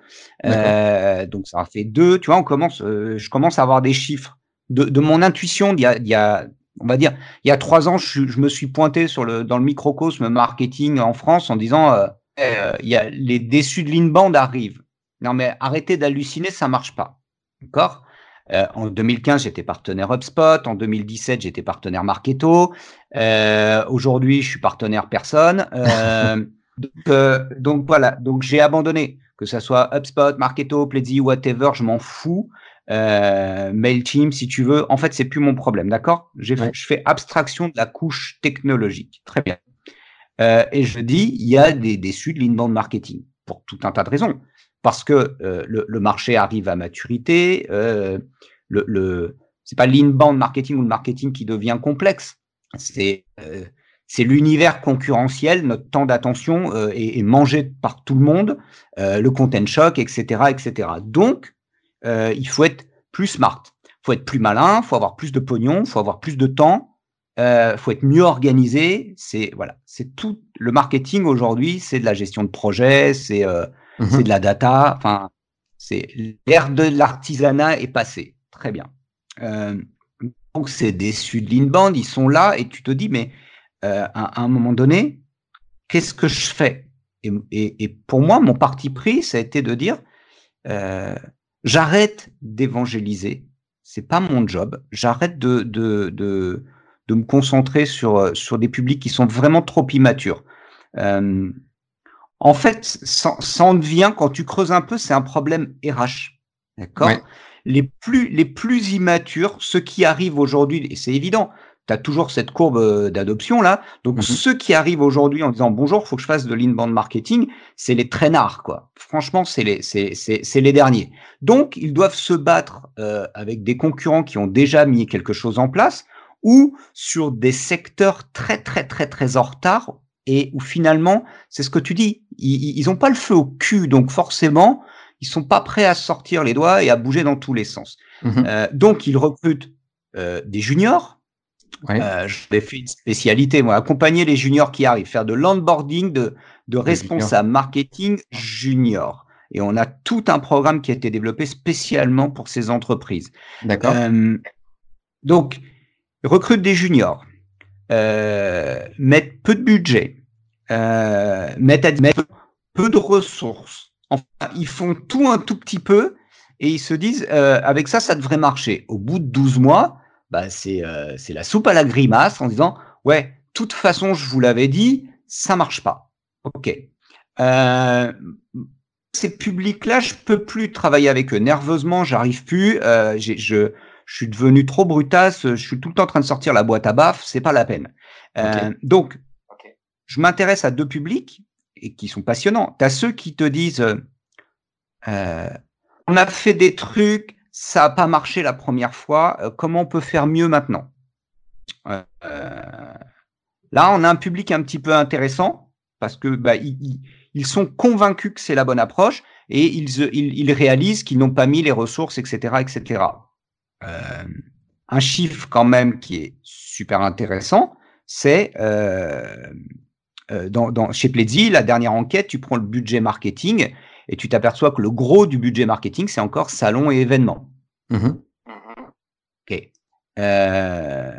S3: donc, ça a fait deux. Tu vois, on commence, je commence à avoir des chiffres de, mon intuition il y, a, on va dire, il y a trois ans, je, me suis pointé sur le, dans le microcosme marketing en France en disant, il y a, les déçus de l'inbound arrivent. Non, mais arrêtez d'halluciner, ça marche pas. D'accord? Euh, en 2015, j'étais partenaire HubSpot. En 2017, j'étais partenaire Marketo. Euh, aujourd'hui, je suis partenaire personne. Euh, [laughs] donc, voilà. Donc j'ai abandonné, que ce soit HubSpot, Marketo, Pledzi, whatever, je m'en fous. Mailchimp, si tu veux. En fait, c'est plus mon problème, d'accord? Je fais abstraction de la couche technologique. Très bien. et je dis, il y a des déçus de l'inbound marketing pour tout un tas de raisons parce que euh, le, marché arrive à maturité. Euh, le, le c'est pas l'inbound marketing ou le marketing qui devient complexe. C'est euh, c'est l'univers concurrentiel, notre temps d'attention euh, est, mangé par tout le monde, le content shock, etc., etc. Donc, il faut être plus smart, faut être plus malin, faut avoir plus de pognon, faut avoir plus de temps, il faut être mieux organisé. C'est voilà, c'est tout le marketing aujourd'hui, c'est de la gestion de projet, c'est c'est mhm. de la data. Enfin, c'est l'ère de l'artisanat est passée. Très bien. Euh, donc, c'est des de l'inbound, ils sont là et tu te dis, mais euh, à, un moment donné, qu'est-ce que je fais? Et, pour moi, mon parti pris, ça a été de dire, euh, j'arrête d'évangéliser. C'est pas mon job. J'arrête de, de, de, de, me concentrer sur, sur des publics qui sont vraiment trop immatures. Euh, en fait, ça, en devient, quand tu creuses un peu, c'est un problème RH. D'accord? Les, plus, les plus immatures, ceux qui arrivent aujourd'hui, et c'est évident, tu as toujours cette courbe euh, d'adoption là. Donc, mhm. ceux qui arrivent aujourd'hui en disant bonjour, faut que je fasse de l'inbound marketing, c'est les traînards, quoi. Franchement, c'est les, c'est, les derniers. Donc, ils doivent se battre euh, avec des concurrents qui ont déjà mis quelque chose en place ou sur des secteurs très, très, très, très en retard et où finalement, c'est ce que tu dis, ils n'ont pas le feu au cul, donc forcément, ils sont pas prêts à sortir les doigts et à bouger dans tous les sens. Mhm. Euh, donc, ils recrutent euh, des juniors. Ouais. Euh, J'ai fait une spécialité, moi, accompagner les juniors qui arrivent, faire de l'onboarding de, de responsables marketing junior. Et on a tout un programme qui a été développé spécialement pour ces entreprises.
S1: D'accord.
S3: Euh, donc, recrutent des juniors, mettent peu de budget, euh, mettent, à, peu, de ressources. Enfin, ils font tout un tout petit peu et ils se disent, euh, avec ça, ça devrait marcher. Au bout de 12 mois, bah, c'est euh, la soupe à la grimace en disant, ouais, toute façon, je vous l'avais dit, ça marche pas. OK. Euh, ces publics-là, je peux plus travailler avec eux. Nerveusement, j'arrive plus. Euh, je, je suis devenu trop brutasse, je suis tout le temps en train de sortir la boîte à baf, c'est pas la peine. Euh, donc, je m'intéresse à deux publics et qui sont passionnants. Tu as ceux qui te disent euh, on a fait des trucs, ça n'a pas marché la première fois, euh, comment on peut faire mieux maintenant? Euh, Là, on a un public un petit peu intéressant parce que bah, ils, sont convaincus que c'est la bonne approche et ils, ils, réalisent qu'ils n'ont pas mis les ressources, etc., etc. un chiffre quand même qui est super intéressant, c'est euh, dans, chez Pledzi, la dernière enquête, tu prends le budget marketing et tu t'aperçois que le gros du budget marketing, c'est encore salon et événements. Mm-hmm. Ok. Euh,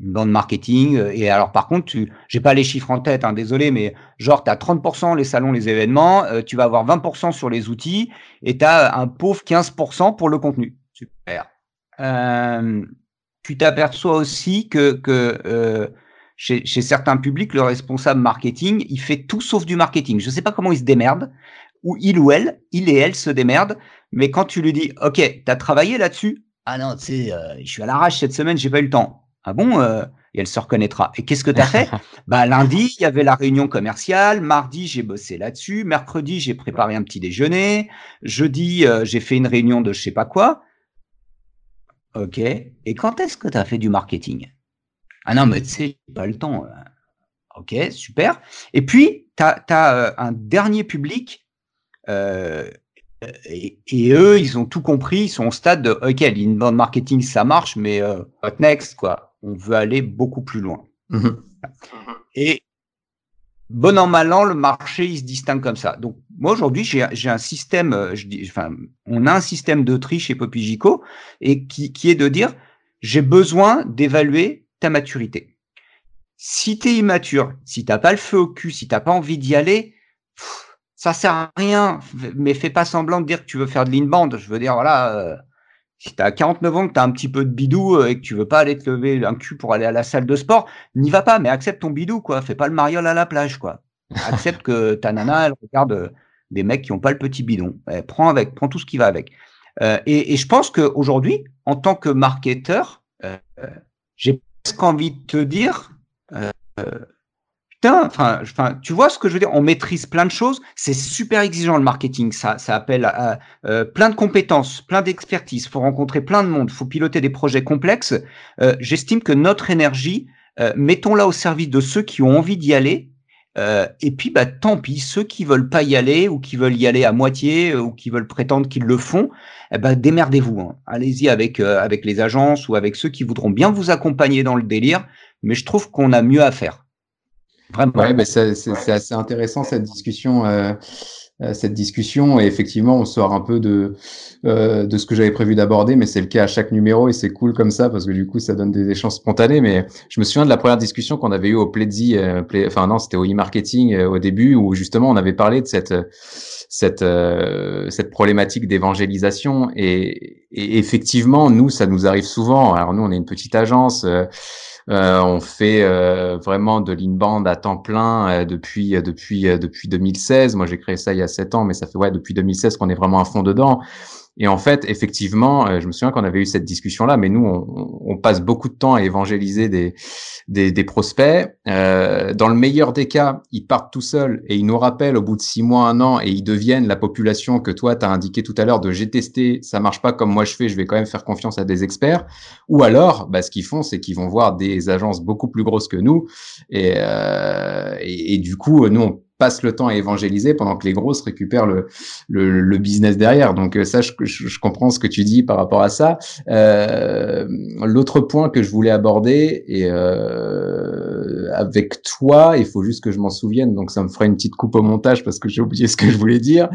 S3: une bande marketing. Et alors, par contre, tu, j'ai pas les chiffres en tête, hein, désolé, mais genre, tu as 30% les salons, les événements, euh, tu vas avoir 20% sur les outils et tu as un pauvre 15% pour le contenu. Super. tu t'aperçois aussi que, que chez, certains publics, le responsable marketing, il fait tout sauf du marketing. Je ne sais pas comment il se démerde, ou il ou elle, il et elle se démerdent, mais quand tu lui dis, OK, tu as travaillé là-dessus? Ah non, tu sais, euh, je suis à l'arrache cette semaine, j'ai pas eu le temps. Ah bon euh, Et elle se reconnaîtra. Et qu'est-ce que tu as fait? [laughs] Bah lundi, il y avait la réunion commerciale, mardi, j'ai bossé là-dessus, mercredi, j'ai préparé un petit déjeuner, jeudi, euh, j'ai fait une réunion de je sais pas quoi. OK. Et quand est-ce que tu as fait du marketing? Ah non, mais tu sais, j'ai pas le temps. Euh. Ok, super. Et puis, tu as, euh, un dernier public, euh, et, eux, ils ont tout compris, ils sont au stade de, ok, l'inbound marketing, ça marche, mais what next, quoi? On veut aller beaucoup plus loin. Mmh et bon an, mal an, le marché, il se distingue comme ça. Donc, moi, aujourd'hui, j'ai un système, je dis, enfin, on a un système de tri chez Popigico, et qui, qui est de dire, j'ai besoin d'évaluer ta maturité. Si tu es immature, si t'as pas le feu au cul, si t'as pas envie d'y aller, ça sert à rien. Mais fais pas semblant de dire que tu veux faire de l'inbound. Je veux dire, voilà, euh, si tu as 49 ans, que tu as un petit peu de bidou euh, et que tu veux pas aller te lever un cul pour aller à la salle de sport, n'y va pas, mais accepte ton bidou, quoi. Fais pas le mariole à la plage, quoi. Accepte que ta [laughs] nana, elle regarde euh, des mecs qui ont pas le petit bidon. Eh, prends avec, prends tout ce qui va avec. et, je pense qu'aujourd'hui, en tant que marketeur, j'ai envie de te dire, euh, putain, enfin, tu vois ce que je veux dire? On maîtrise plein de choses. C'est super exigeant le marketing. Ça, ça appelle euh, plein de compétences, plein d'expertise. Faut rencontrer plein de monde. Faut piloter des projets complexes. Euh, j'estime que notre énergie, mettons-la au service de ceux qui ont envie d'y aller euh, et puis, bah, tant pis, ceux qui veulent pas y aller ou qui veulent y aller à moitié euh, ou qui veulent prétendre qu'ils le font, ben, démerdez-vous. Hein. Allez-y avec, euh, avec les agences ou avec ceux qui voudront bien vous accompagner dans le délire. Mais je trouve qu'on a mieux à faire.
S1: Vraiment. Ouais, bah, c'est assez intéressant cette discussion. Euh, cette discussion. Et effectivement on sort un peu de euh, de ce que j'avais prévu d'aborder mais c'est le cas à chaque numéro et c'est cool comme ça parce que du coup ça donne des échanges spontanés. Mais je me souviens de la première discussion qu'on avait eue au Pledzi euh, enfin non c'était au e-marketing au début où justement on avait parlé de cette cette cette problématique d'évangélisation. Et, et, effectivement nous ça nous arrive souvent. Alors nous on est une petite agence euh, on fait euh, vraiment de l'inbound à temps plein euh, depuis depuis depuis 2016. Moi, j'ai créé ça il y a sept ans, mais ça fait ouais depuis 2016 qu'on est vraiment à fond dedans. Et en fait, effectivement, euh, je me souviens qu'on avait eu cette discussion-là, mais nous, on, on, passe beaucoup de temps à évangéliser des, des, des prospects. Euh, dans le meilleur des cas, ils partent tout seuls et ils nous rappellent au bout de six mois, un an, et ils deviennent la population que toi, tu as indiqué tout à l'heure de j'ai testé, ça marche pas comme moi je fais, je vais quand même faire confiance à des experts. Ou alors, bah, ce qu'ils font, c'est qu'ils vont voir des agences beaucoup plus grosses que nous. Et, euh, et, du coup, nous, passe le temps à évangéliser pendant que les grosses récupèrent le, le, business derrière. Donc euh, ça, je, je, comprends ce que tu dis par rapport à ça. Euh, L'autre point que je voulais aborder, et euh, avec toi, il faut juste que je m'en souvienne, donc ça me fera une petite coupe au montage parce que j'ai oublié ce que je voulais dire.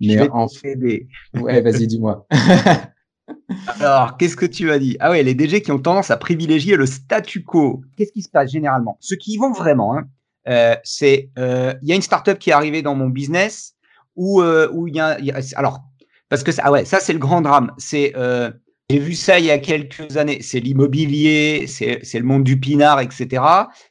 S3: Mais je en fait,
S1: ouais, vas-y, dis-moi. [laughs]
S3: Alors, qu'est-ce que tu as dit? Ah ouais, les DG qui ont tendance à privilégier le statu quo. Qu'est-ce qui se passe généralement? Ceux qui y vont vraiment, hein, euh, c'est euh, il y a une startup qui est arrivée dans mon business où euh, où il y, a, alors parce que ça, ah ouais ça c'est le grand drame. C'est j'ai vu ça il y a quelques années. C'est l'immobilier c'est c'est le monde du pinard etc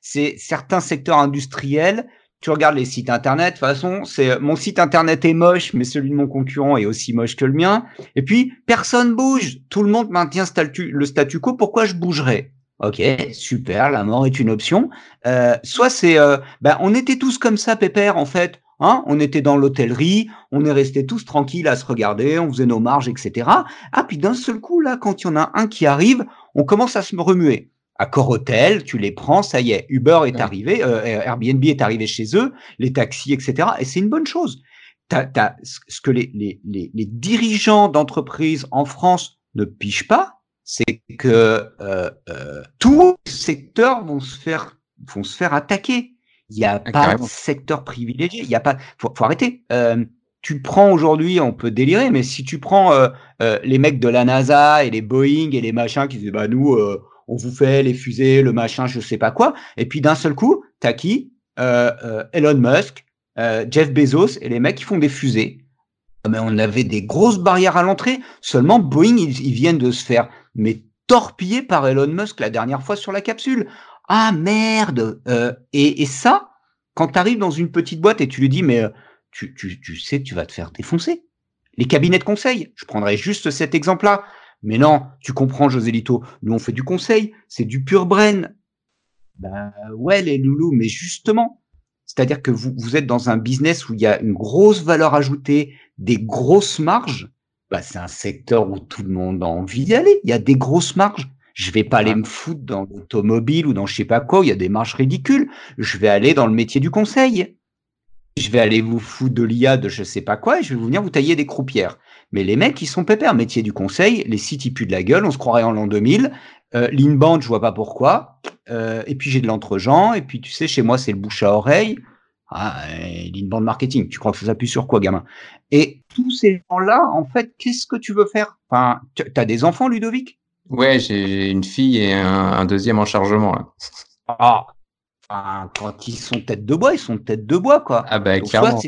S3: c'est certains secteurs industriels. Tu regardes les sites internet, de toute façon, c'est mon site internet est moche, mais celui de mon concurrent est aussi moche que le mien. Et puis personne bouge, tout le monde maintient le statu quo. Pourquoi je bougerais Ok, super, la mort est une option. Euh, soit c'est, euh, ben, on était tous comme ça, pépère, en fait. Hein on était dans l'hôtellerie, on est restés tous tranquilles à se regarder, on faisait nos marges, etc. Ah, puis d'un seul coup, là, quand il y en a un qui arrive, on commence à se remuer. Accord hôtel, tu les prends, ça y est, Uber est arrivé, euh, Airbnb est arrivé chez eux, les taxis, etc. Et c'est une bonne chose. T'as, ce que les, les, les, les dirigeants d'entreprises en France ne pichent pas, c'est que euh, euh, tous les secteurs vont se faire vont se faire attaquer. Il n'y a ah, pas de secteur privilégié. Il y a pas. Faut, faut arrêter. Euh, tu prends aujourd'hui, on peut délirer, mais si tu prends euh, euh, les mecs de la NASA et les Boeing et les machins qui disent bah nous euh, on vous fait les fusées, le machin, je sais pas quoi, et puis d'un seul coup, t'as qui? Elon Musk, Jeff Bezos et les mecs qui font des fusées. Mais on avait des grosses barrières à l'entrée. Seulement Boeing, ils, ils viennent de se faire mais torpillé par Elon Musk la dernière fois sur la capsule. Ah merde euh, et, ça, quand tu arrives dans une petite boîte et tu lui dis, mais euh, tu, tu, tu sais tu vas te faire défoncer. Les cabinets de conseil, je prendrai juste cet exemple-là. Mais non, tu comprends, José Lito, nous on fait du conseil, c'est du pur brain. Ben ouais, les loulous, mais justement, c'est-à-dire que vous, vous êtes dans un business où il y a une grosse valeur ajoutée, des grosses marges, bah, c'est un secteur où tout le monde a envie d'y aller. Il y a des grosses marges. Je vais pas aller me foutre dans l'automobile ou dans je sais pas quoi, il y a des marges ridicules. Je vais aller dans le métier du conseil. Je vais aller vous foutre de l'IA de je sais pas quoi et je vais venir vous tailler des croupières. Mais les mecs, ils sont pépères. Métier du conseil, les sites, ils puent de la gueule. On se croirait en l'an 2000. Euh, L'inbound, je vois pas pourquoi. Euh, et puis j'ai de l'entre-gens. Et puis tu sais, chez moi, c'est le bouche à oreille. Ah, l'inbound marketing, tu crois que ça s'appuie sur quoi, gamin? Et tous ces gens-là, en fait, qu'est-ce que tu veux faire? Enfin, tu as des enfants, Ludovic?
S1: Ouais, j'ai une fille et un, deuxième en chargement. Là.
S3: Ah, enfin, quand ils sont tête de bois, ils sont tête de bois, quoi.
S1: Ah bah, clairement.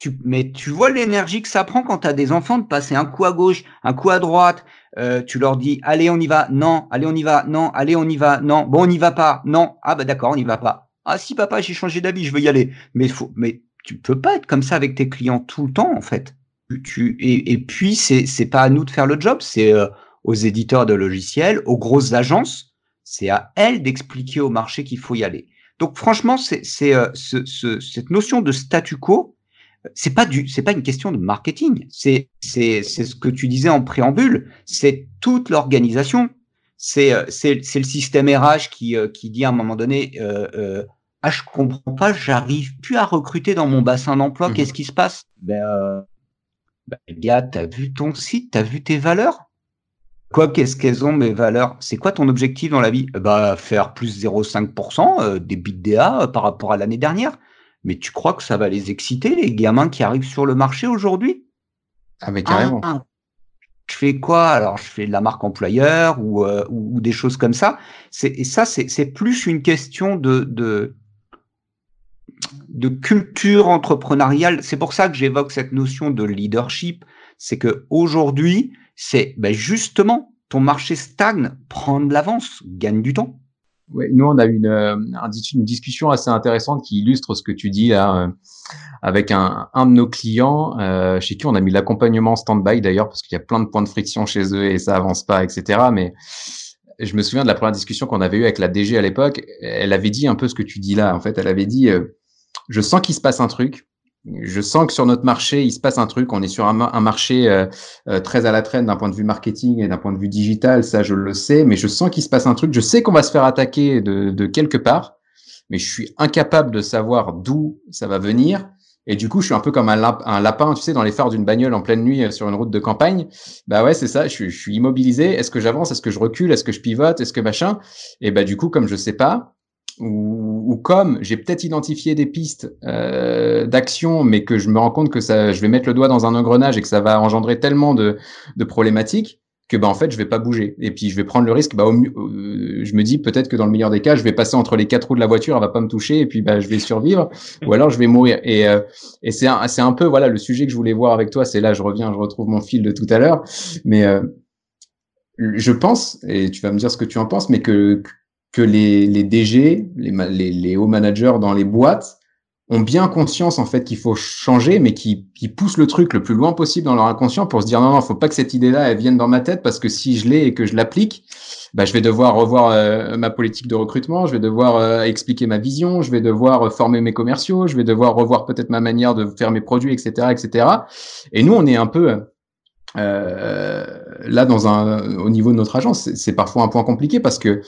S3: tu, mais tu vois l'énergie que ça prend quand tu as des enfants de passer un coup à gauche, un coup à droite. Euh, tu leur dis, allez, on y va, non, allez, on y va, non, allez, on y va, non, bon, on n'y va pas, non, ah bah d'accord, on n'y va pas. Ah si, papa, j'ai changé d'avis, je veux y aller. Mais faut, mais tu peux pas être comme ça avec tes clients tout le temps, en fait tu, et, et puis, c'est, c'est pas à nous de faire le job, c'est euh, aux éditeurs de logiciels, aux grosses agences, c'est à elles d'expliquer au marché qu'il faut y aller. Donc, franchement, c'est, euh, ce, ce, cette notion de statu quo, c'est pas du, c'est pas une question de marketing. C'est, c'est, ce que tu disais en préambule. C'est toute l'organisation. C'est, euh, c'est, le système RH qui, qui dit à un moment donné, euh, ah, je comprends pas, j'arrive plus à recruter dans mon bassin d'emploi. Mmh Qu'est-ce qui se passe? Ben, bah, gars, t'as vu ton site, t'as vu tes valeurs? Quoi, qu'est-ce qu'elles ont mes valeurs? C'est quoi ton objectif dans la vie? Bah faire plus 0,5% euh, des bits DA euh, par rapport à l'année dernière. Mais tu crois que ça va les exciter, les gamins qui arrivent sur le marché aujourd'hui?
S1: Ah mais carrément. Ah,
S3: je fais quoi? Alors je fais de la marque employeur ou, euh, ou, des choses comme ça. Et ça, c'est plus une question de, de de culture entrepreneuriale. C'est pour ça que j'évoque cette notion de leadership. C'est que aujourd'hui, c'est ben justement ton marché stagne, prendre l'avance, gagne du temps.
S1: Ouais, nous, on a eu une, euh, une, discussion assez intéressante qui illustre ce que tu dis là, euh, avec un, un de nos clients euh, chez qui on a mis l'accompagnement stand-by d'ailleurs, parce qu'il y a plein de points de friction chez eux et ça avance pas, etc. Mais je me souviens de la première discussion qu'on avait eue avec la DG à l'époque. Elle avait dit un peu ce que tu dis là. En fait, elle avait dit je sens qu'il se passe un truc. Je sens que sur notre marché, il se passe un truc. On est sur un, marché euh, euh, très à la traîne d'un point de vue marketing et d'un point de vue digital, ça je le sais, mais je sens qu'il se passe un truc. Je sais qu'on va se faire attaquer de, quelque part, mais je suis incapable de savoir d'où ça va venir. Et du coup, je suis un peu comme un, lapin, tu sais, dans les phares d'une bagnole en pleine nuit euh, sur une route de campagne. Bah ouais, c'est ça. Je, je suis immobilisé. Est-ce que j'avance? Est-ce que je recule? Est-ce que je pivote? Est-ce que machin? Et bah du coup, comme je sais pas, ou, comme j'ai peut-être identifié des pistes euh, d'action, mais que je me rends compte que ça, je vais mettre le doigt dans un engrenage et que ça va engendrer tellement de, de problématiques que bah en fait je vais pas bouger. Et puis je vais prendre le risque bah au, euh, je me dis peut-être que dans le meilleur des cas je vais passer entre les quatre roues de la voiture elle va pas me toucher et puis bah je vais survivre [laughs] ou alors je vais mourir. Et euh, et c'est un, c'est un peu voilà le sujet que je voulais voir avec toi c'est là je reviens je retrouve mon fil de tout à l'heure mais euh, je pense et tu vas me dire ce que tu en penses mais que que les, les DG, les, les, les, hauts managers dans les boîtes ont bien conscience en fait qu'il faut changer, mais qui, qui, poussent le truc le plus loin possible dans leur inconscient pour se dire non non, faut pas que cette idée-là elle vienne dans ma tête parce que si je l'ai et que je l'applique, bah, je vais devoir revoir euh, ma politique de recrutement, je vais devoir euh, expliquer ma vision, je vais devoir euh, former mes commerciaux, je vais devoir revoir peut-être ma manière de faire mes produits, etc., etc. Et nous, on est un peu là dans un au niveau de notre agence, c'est parfois un point compliqué parce que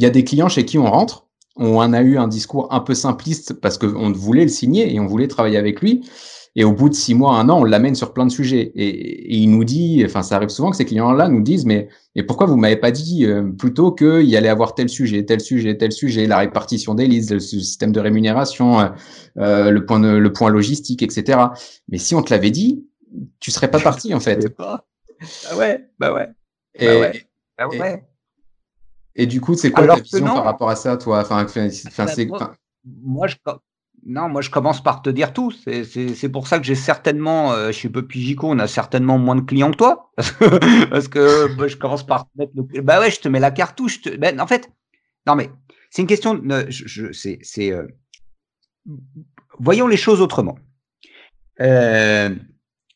S1: il y a des clients chez qui on rentre on a eu un discours un peu simpliste parce qu'on voulait le signer et on voulait travailler avec lui. Et au bout de six mois, un an, on l'amène sur plein de sujets. Et, il nous dit, enfin, ça arrive souvent que ces clients-là nous disent, mais, mais pourquoi vous m'avez pas dit euh, plutôt qu'il y allait avoir tel sujet, tel sujet, tel sujet, la répartition des listes, le système de rémunération, euh, euh, le point le point logistique, etc. Mais si on te l'avait dit, tu serais pas parti en fait.
S3: Pas. Bah ouais, bah ouais. Bah ouais. Bah ouais.
S1: Et du coup, c'est quoi ta vision par rapport à ça, toi? Enfin,
S3: moi, je, non, moi, je commence par te dire tout. C'est pour ça que j'ai certainement, euh, chez Puppy on a certainement moins de clients que toi. [laughs] Parce que, bah, je commence par te mettre le... Bah ouais, je te mets la cartouche. Te... Ben, en fait, non, mais c'est une question. De, je, c'est. Euh, voyons les choses autrement. Euh,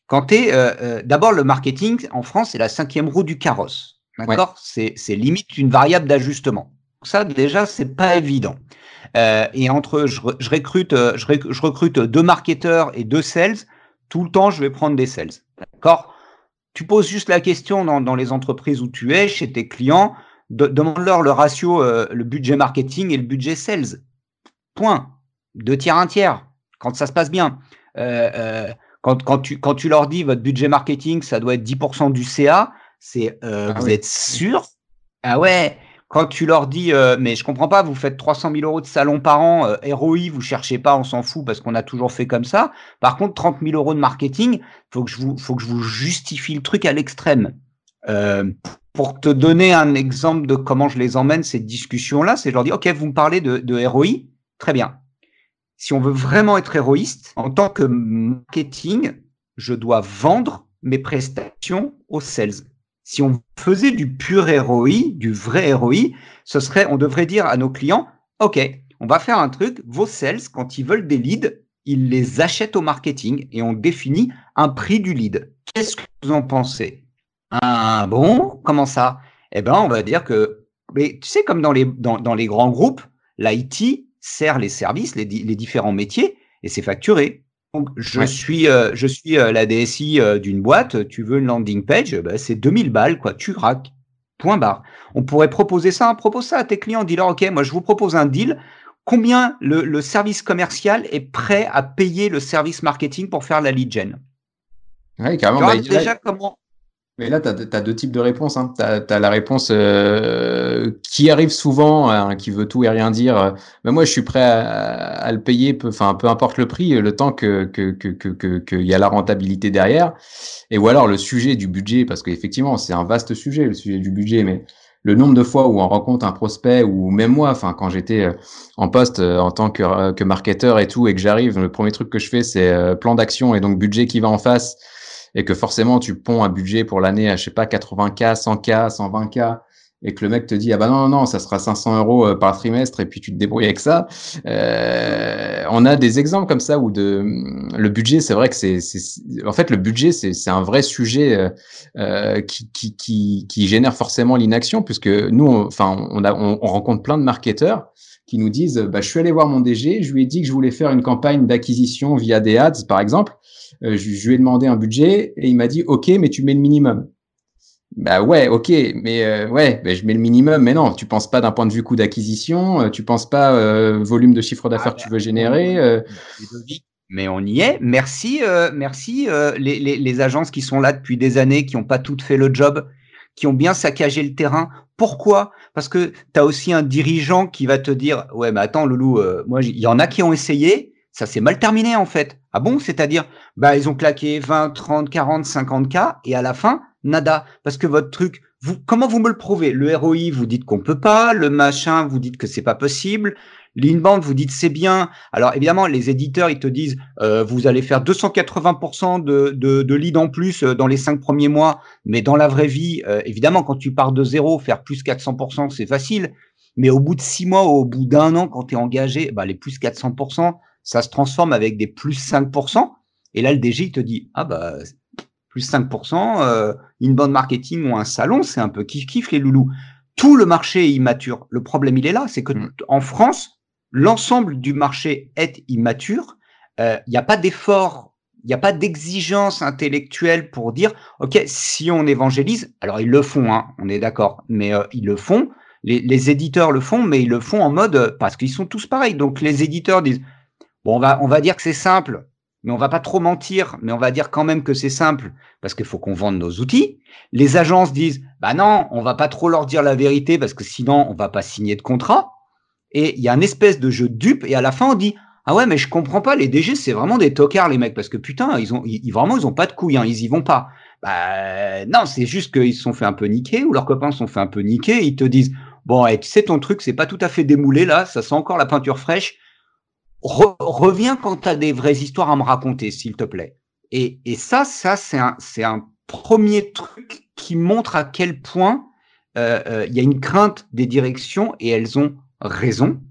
S3: quand tu es. D'abord, le marketing en France, c'est la cinquième roue du carrosse. D'accord? C'est limite une variable d'ajustement. Ça, déjà, c'est pas évident. Euh, et entre, je, je recrute, euh, je, je, recrute deux marketeurs et deux sales. Tout le temps, je vais prendre des sales. D'accord? Tu poses juste la question dans, dans, les entreprises où tu es, chez tes clients, de, demande-leur le ratio, euh, le budget marketing et le budget sales. Point. Deux tiers, un tiers. Quand ça se passe bien. Euh, euh quand, quand, tu, quand tu leur dis votre budget marketing, ça doit être 10% du CA, c'est euh, ah vous êtes sûr? Ah ouais quand tu leur dis, euh, mais je comprends pas, vous faites 300 000 euros de salon par an, euh, ROI, vous cherchez pas, on s'en fout parce qu'on a toujours fait comme ça. Par contre, 30 000 euros de marketing, faut que je vous, faut que je vous justifie le truc à l'extrême. Euh, pour te donner un exemple de comment je les emmène ces discussions-là, c'est je leur dis, ok, vous me parlez de, de ROI, très bien. Si on veut vraiment être héroïste, en tant que marketing, je dois vendre mes prestations aux sales. Si on faisait du pur ROI, du vrai ROI, ce serait, on devrait dire à nos clients, OK, on va faire un truc, vos sales, quand ils veulent des leads, ils les achètent au marketing et on définit un prix du lead. Qu'est-ce que vous en pensez? Ah bon? Comment ça? Eh ben, on va dire que, mais tu sais, comme dans les, dans, les grands groupes, l'IT sert les services, les différents métiers, et c'est facturé je suis, euh, je suis euh, la DSI euh, d'une boîte, tu veux une landing page, bah, c'est 2000 balles, quoi, tu raques. Point barre. On pourrait proposer ça, propose ça à tes clients, dis-leur, OK, moi je vous propose un deal. Combien le, service commercial est prêt à payer le service marketing pour faire la lead gen?
S1: Oui, carrément.
S3: Bah, déjà comment,
S1: mais là, tu as, deux types de réponses. Hein. Tu as, la réponse euh, qui arrive souvent, hein, qui veut tout et rien dire. Mais moi, je suis prêt à, le payer, peu, enfin, peu importe le prix, le temps que qu'il que, que, que, y a la rentabilité derrière. Et ou alors le sujet du budget, parce qu'effectivement, c'est un vaste sujet, le sujet du budget. Mais le nombre de fois où on rencontre un prospect, ou même moi, enfin, quand j'étais euh, en poste euh, en tant que, que marketeur et tout, et que j'arrive, le premier truc que je fais, c'est plan d'action et donc budget qui va en face et que forcément tu ponds un budget pour l'année à je sais pas 80k, 100k, 120k et que le mec te dit ah bah non non non ça sera 500 euros euh, par trimestre et puis tu te débrouilles avec ça. Euh, on a des exemples comme ça où de le budget c'est vrai que c'est en fait le budget c'est c'est un vrai sujet euh, euh, qui, qui, qui qui génère forcément l'inaction puisque nous enfin on, a on, rencontre plein de marketeurs qui nous disent bah je suis allé voir mon DG je lui ai dit que je voulais faire une campagne d'acquisition via des ads par exemple euh, je, lui ai demandé un budget et il m'a dit OK, mais tu mets le minimum. Bah ouais, ok, mais euh, ouais, bah, je mets le minimum, mais non, tu penses pas d'un point de vue coût d'acquisition, euh, tu penses pas volume de chiffre d'affaires ah, que tu veux générer.
S3: Mais on y est. Merci, merci les, les, les, agences qui sont là depuis des années, qui n'ont pas toutes fait le job, qui ont bien saccagé le terrain. Pourquoi? Parce que tu as aussi un dirigeant qui va te dire, ouais, mais attends, Loulou, moi, il y en a qui ont essayé, ça s'est mal terminé en fait. Ah bon? C'est-à-dire, bah ils ont claqué 20, 30, 40, 50 k et à la fin, nada. Parce que votre truc, vous, comment vous me le prouvez? Le ROI, vous dites qu'on peut pas. Le machin, vous dites que c'est pas possible. L'inbound, vous dites c'est bien. Alors évidemment, les éditeurs, ils te disent, euh, vous allez faire 280% de, de, de lead en plus euh, dans les cinq premiers mois. Mais dans la vraie vie, euh, évidemment, quand tu pars de zéro, faire plus 400%, c'est facile. Mais au bout de six mois, au bout d'un an, quand tu es engagé, bah, les plus 400%, ça se transforme avec des plus 5%. Et là, le DG, il te dit, ah bah, plus 5%, euh, bande marketing ou un salon, c'est un peu kiff-kiff les loulous. Tout le marché est immature. Le problème, il est là, c'est que mm. en France, l'ensemble du marché est immature. Il euh, n'y a pas d'effort il n'y a pas d'exigence intellectuelle pour dire, OK, si on évangélise, alors ils le font, hein, on est d'accord, mais euh, ils le font, les, éditeurs le font, mais ils le font en mode, euh, parce qu'ils sont tous pareils. Donc les éditeurs disent, bon, on va, on va dire que c'est simple, mais on va pas trop mentir, mais on va dire quand même que c'est simple, parce qu'il faut qu'on vende nos outils. Les agences disent, bah non, on va pas trop leur dire la vérité, parce que sinon on va pas signer de contrat. Et il y a un espèce de jeu de dupe, et à la fin on dit, ah ouais, mais je comprends pas, les DG, c'est vraiment des tocards, les mecs, parce que putain, ils ont, ils, vraiment, ils ont pas de couilles, hein, ils y vont pas. Bah, non, c'est juste qu'ils se sont fait un peu niquer, ou leurs copains se sont fait un peu niquer, ils te disent, bon, tu sais, ton truc, c'est pas tout à fait démoulé, là, ça sent encore la peinture fraîche. Reviens quand tu as des vraies histoires à me raconter, s'il te plaît. Et, et ça, ça, c'est un, premier truc qui montre à quel point euh, euh, il euh, y a une crainte des directions et elles ont raison.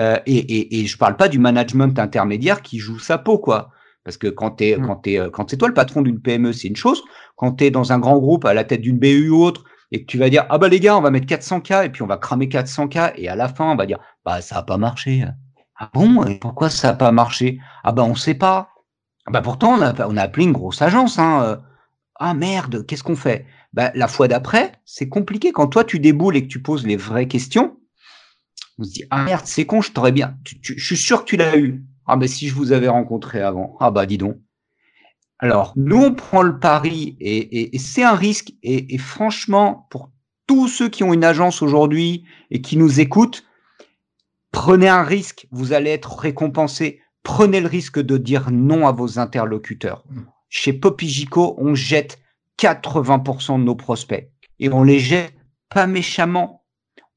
S3: Euh, et, et, et, je parle pas du management intermédiaire qui joue sa peau, quoi. Parce que quand t'es, mmh. quand t'es, quand c'est toi le patron d'une PME, c'est une chose. Quand tu es dans un grand groupe à la tête d'une BU ou autre, et que tu vas dire, ah bah les gars, on va mettre 400K, et puis on va cramer 400K, et à la fin, on va dire, bah ça a pas marché. Ah bon, et pourquoi ça a pas marché? Ah bah on sait pas. Ah bah pourtant, on a, on a appelé une grosse agence, hein. Euh. Ah merde, qu'est-ce qu'on fait? Bah, la fois d'après, c'est compliqué. Quand toi, tu déboules et que tu poses les vraies questions, on se dit ah merde c'est con je t'aurais bien je suis sûr que tu l'as eu ah ben si je vous avais rencontré avant ah bah dis donc alors nous on prend le pari et, c'est un risque et, franchement pour tous ceux qui ont une agence aujourd'hui et qui nous écoutent prenez un risque vous allez être récompensé. Prenez le risque de dire non à vos interlocuteurs. Chez Popigico on jette 80% de nos prospects et on les jette pas méchamment.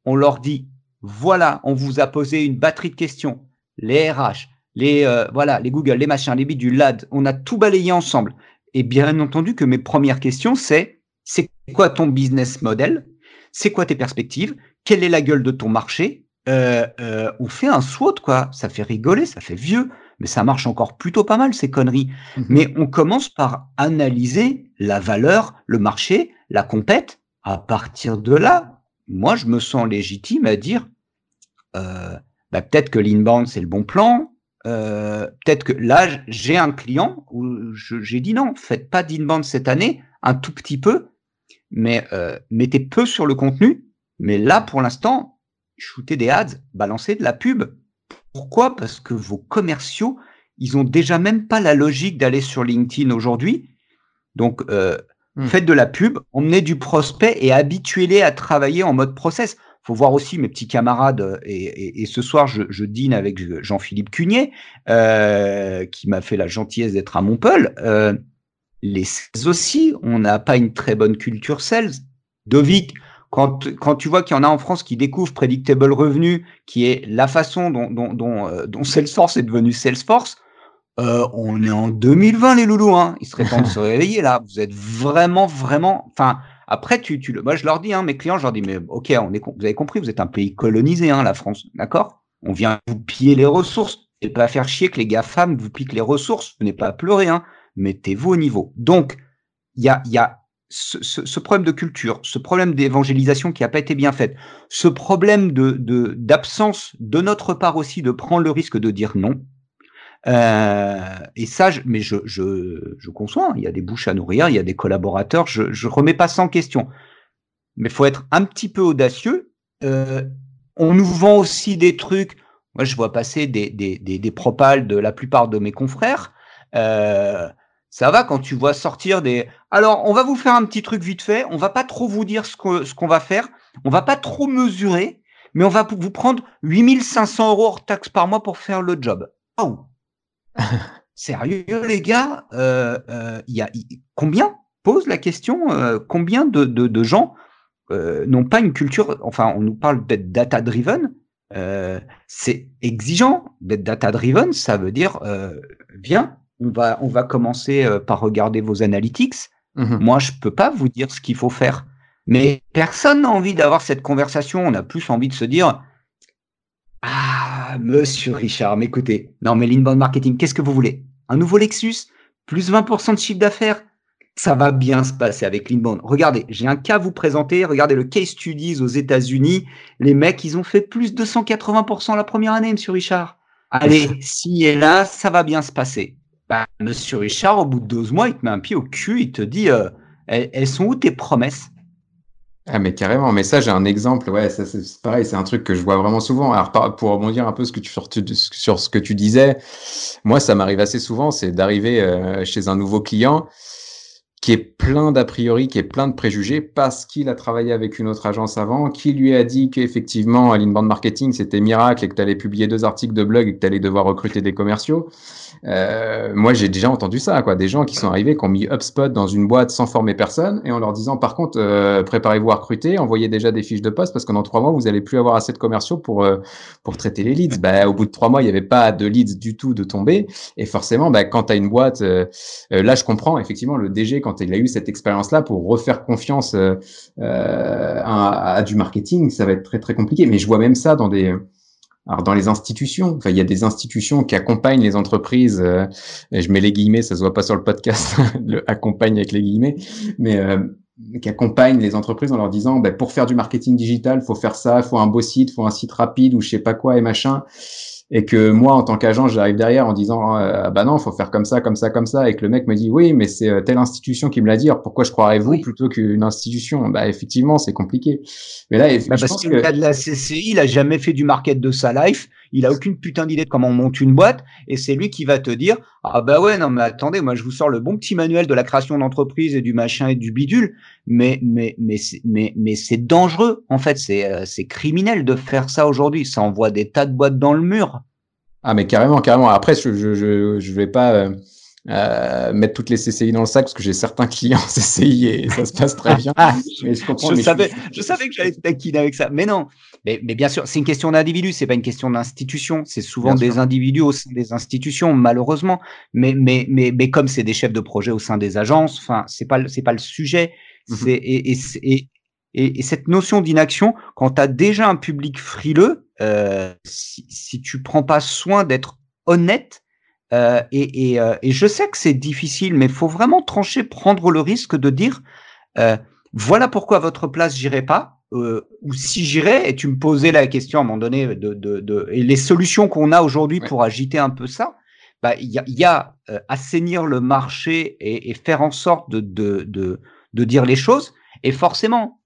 S3: On leur dit voilà, on vous a posé une batterie de questions. Les RH, les, euh, voilà, les Google, les machins, les du LAD, on a tout balayé ensemble. Et bien entendu que mes premières questions, c'est c'est quoi ton business model? C'est quoi tes perspectives? Quelle est la gueule de ton marché? Euh, euh, On fait un SWOT, quoi. Ça fait rigoler, ça fait vieux, mais ça marche encore plutôt pas mal, ces conneries. Mhm. Mais on commence par analyser la valeur, le marché, la compète. À partir de là, moi, je me sens légitime à dire euh, bah, peut-être que l'inbound c'est le bon plan. Euh, peut-être que là j'ai un client où j'ai dit non, faites pas d'inbound cette année, un tout petit peu, mais euh, mettez peu sur le contenu. Mais là pour l'instant, shooter des ads, balancer de la pub. Pourquoi? Parce que vos commerciaux, ils ont déjà même pas la logique d'aller sur LinkedIn aujourd'hui. Donc hmm. faites de la pub, emmenez du prospect et habituez-les à travailler en mode process faut voir aussi mes petits camarades, euh, et, ce soir, je, dîne avec Jean-Philippe Cugnet, euh, qui m'a fait la gentillesse d'être à Montpellier. Euh, les sales aussi, on n'a pas une très bonne culture sales. Dovic, quand, quand tu vois qu'il y en a en France qui découvrent Predictable Revenu, qui est la façon dont, dont, dont, dont Salesforce est devenu Salesforce, on est en 2020 les loulous, hein. Il serait temps de se réveiller là. Vous êtes vraiment, vraiment. Enfin, après, tu, tu, moi, je leur dis, hein, mes clients, je leur dis, mais ok, on est, vous avez compris, vous êtes un pays colonisé, hein, la France, d'accord? On vient vous piller les ressources et pas faire chier que les gars femmes vous piquent les ressources. Venez pas à pleurer, hein. Mettez-vous au niveau. Donc, il y a, y a ce, ce, problème de culture, ce problème d'évangélisation qui n'a pas été bien fait, ce problème de d'absence de, notre part aussi de prendre le risque de dire non. Euh, et ça, je, mais je, je, je conçois, hein. il y a des bouches à nourrir, il y a des collaborateurs, je ne remets pas ça en question. Mais il faut être un petit peu audacieux. Euh, on nous vend aussi des trucs. Moi, je vois passer des, des, des, des propales de la plupart de mes confrères. Euh, ça va quand tu vois sortir des. Alors, on va vous faire un petit truc vite fait. On va pas trop vous dire ce qu'on ce qu'on va faire. On va pas trop mesurer, mais on va vous prendre 8500 euros hors taxe par mois pour faire le job. Oh, [laughs] Sérieux, les gars, euh, euh, y a, combien pose la question euh, Combien de, de, de gens euh, n'ont pas une culture Enfin, on nous parle d'être data driven. c'est exigeant d'être data driven. Ça veut dire, viens, on va, on va commencer par regarder vos analytics. Mmh Moi, je peux pas vous dire ce qu'il faut faire. Mais personne n'a envie d'avoir cette conversation. On a plus envie de se dire, ah, Ah, monsieur Richard, mais écoutez, non, mais l'inbound marketing, qu'est-ce que vous voulez? Un nouveau Lexus? Plus 20% de chiffre d'affaires? Ça va bien se passer avec l'inbound. Regardez, j'ai un cas à vous présenter. Regardez le case studies aux États-Unis. Les mecs, ils ont fait plus de 180% la première année, monsieur Richard. Allez, si et là, ça va bien se passer. Bah, monsieur Richard, au bout de 12 mois, il te met un pied au cul, il te dit euh, elles, sont où tes promesses?
S1: Ah mais carrément, mais ça j'ai un exemple, ouais, c'est pareil, c'est un truc que je vois vraiment souvent. Alors pour rebondir un peu sur ce que tu disais, moi ça m'arrive assez souvent, c'est d'arriver euh, chez un nouveau client qui est plein d'a priori, qui est plein de préjugés parce qu'il a travaillé avec une autre agence avant, qui lui a dit qu'effectivement, l'inbound marketing, c'était miracle et que tu allais publier deux articles de blog et que tu allais devoir recruter des commerciaux. Euh, moi, j'ai déjà entendu ça, quoi. Des gens qui sont arrivés, qui ont mis HubSpot dans une boîte sans former personne et en leur disant, par contre, euh, préparez-vous à recruter, envoyez déjà des fiches de poste parce que dans trois mois, vous allez plus avoir assez de commerciaux pour euh, pour traiter les leads. Bah, au bout de trois mois, il n'y avait pas de leads du tout de tomber. Et forcément, bah, quand tu as une boîte, là, je comprends effectivement le DG quand il a eu cette expérience-là pour refaire confiance à, à, du marketing, ça va être très très compliqué. Mais je vois même ça dans des alors dans les institutions, enfin il y a des institutions qui accompagnent les entreprises. Euh, je mets les guillemets, ça se voit pas sur le podcast, [laughs] le accompagne avec les guillemets, mais euh, qui accompagnent les entreprises en leur disant, ben, pour faire du marketing digital, faut faire ça, faut un beau site, faut un site rapide ou je sais pas quoi et machin et que moi en tant qu'agent j'arrive derrière en disant ah, bah non faut faire comme ça comme ça comme ça. Et que le mec me dit oui mais c'est euh, telle institution qui me l'a dit. Alors pourquoi je croirais vous plutôt qu'une institution? Bah effectivement c'est compliqué.
S3: Mais là bah parce que le de la CCI il a jamais fait du market de sa life il a aucune putain d'idée de comment on monte une boîte et c'est lui qui va te dire ah bah ouais non mais attendez moi je vous sors le bon petit manuel de la création d'entreprise et du machin et du bidule. Mais mais mais mais mais c'est dangereux en fait. C'est euh, c'est criminel de faire ça aujourd'hui. Ça envoie des tas de boîtes dans le mur
S1: ah mais carrément carrément. Après je je je, vais pas euh, euh, mettre toutes les CCI dans le sac parce que j'ai certains clients [laughs] CCI et ça se passe très bien.
S3: Ah, mais je, comprends, je savais, je... savais que j'allais te taquiner avec ça. Mais non, mais, mais bien sûr, c'est une question d'individu, c'est pas une question d'institution. C'est souvent des individus au sein des institutions, malheureusement. Mais, mais, mais, mais comme c'est des chefs de projet au sein des agences, enfin, c'est pas, c'est pas le sujet. Mhm. Et, et, et, cette notion d'inaction, quand tu as déjà un public frileux, euh, si, si tu prends pas soin d'être honnête euh, euh, et, je sais que c'est difficile, mais il faut vraiment trancher, prendre le risque de dire euh, voilà pourquoi à votre place j'irai pas, ou si j'irai, et tu me posais la question à un moment donné de, de, et les solutions qu'on a aujourd'hui pour agiter un peu ça, bah, il y a, assainir le marché et, faire en sorte de, de, de, dire les choses. Et forcément,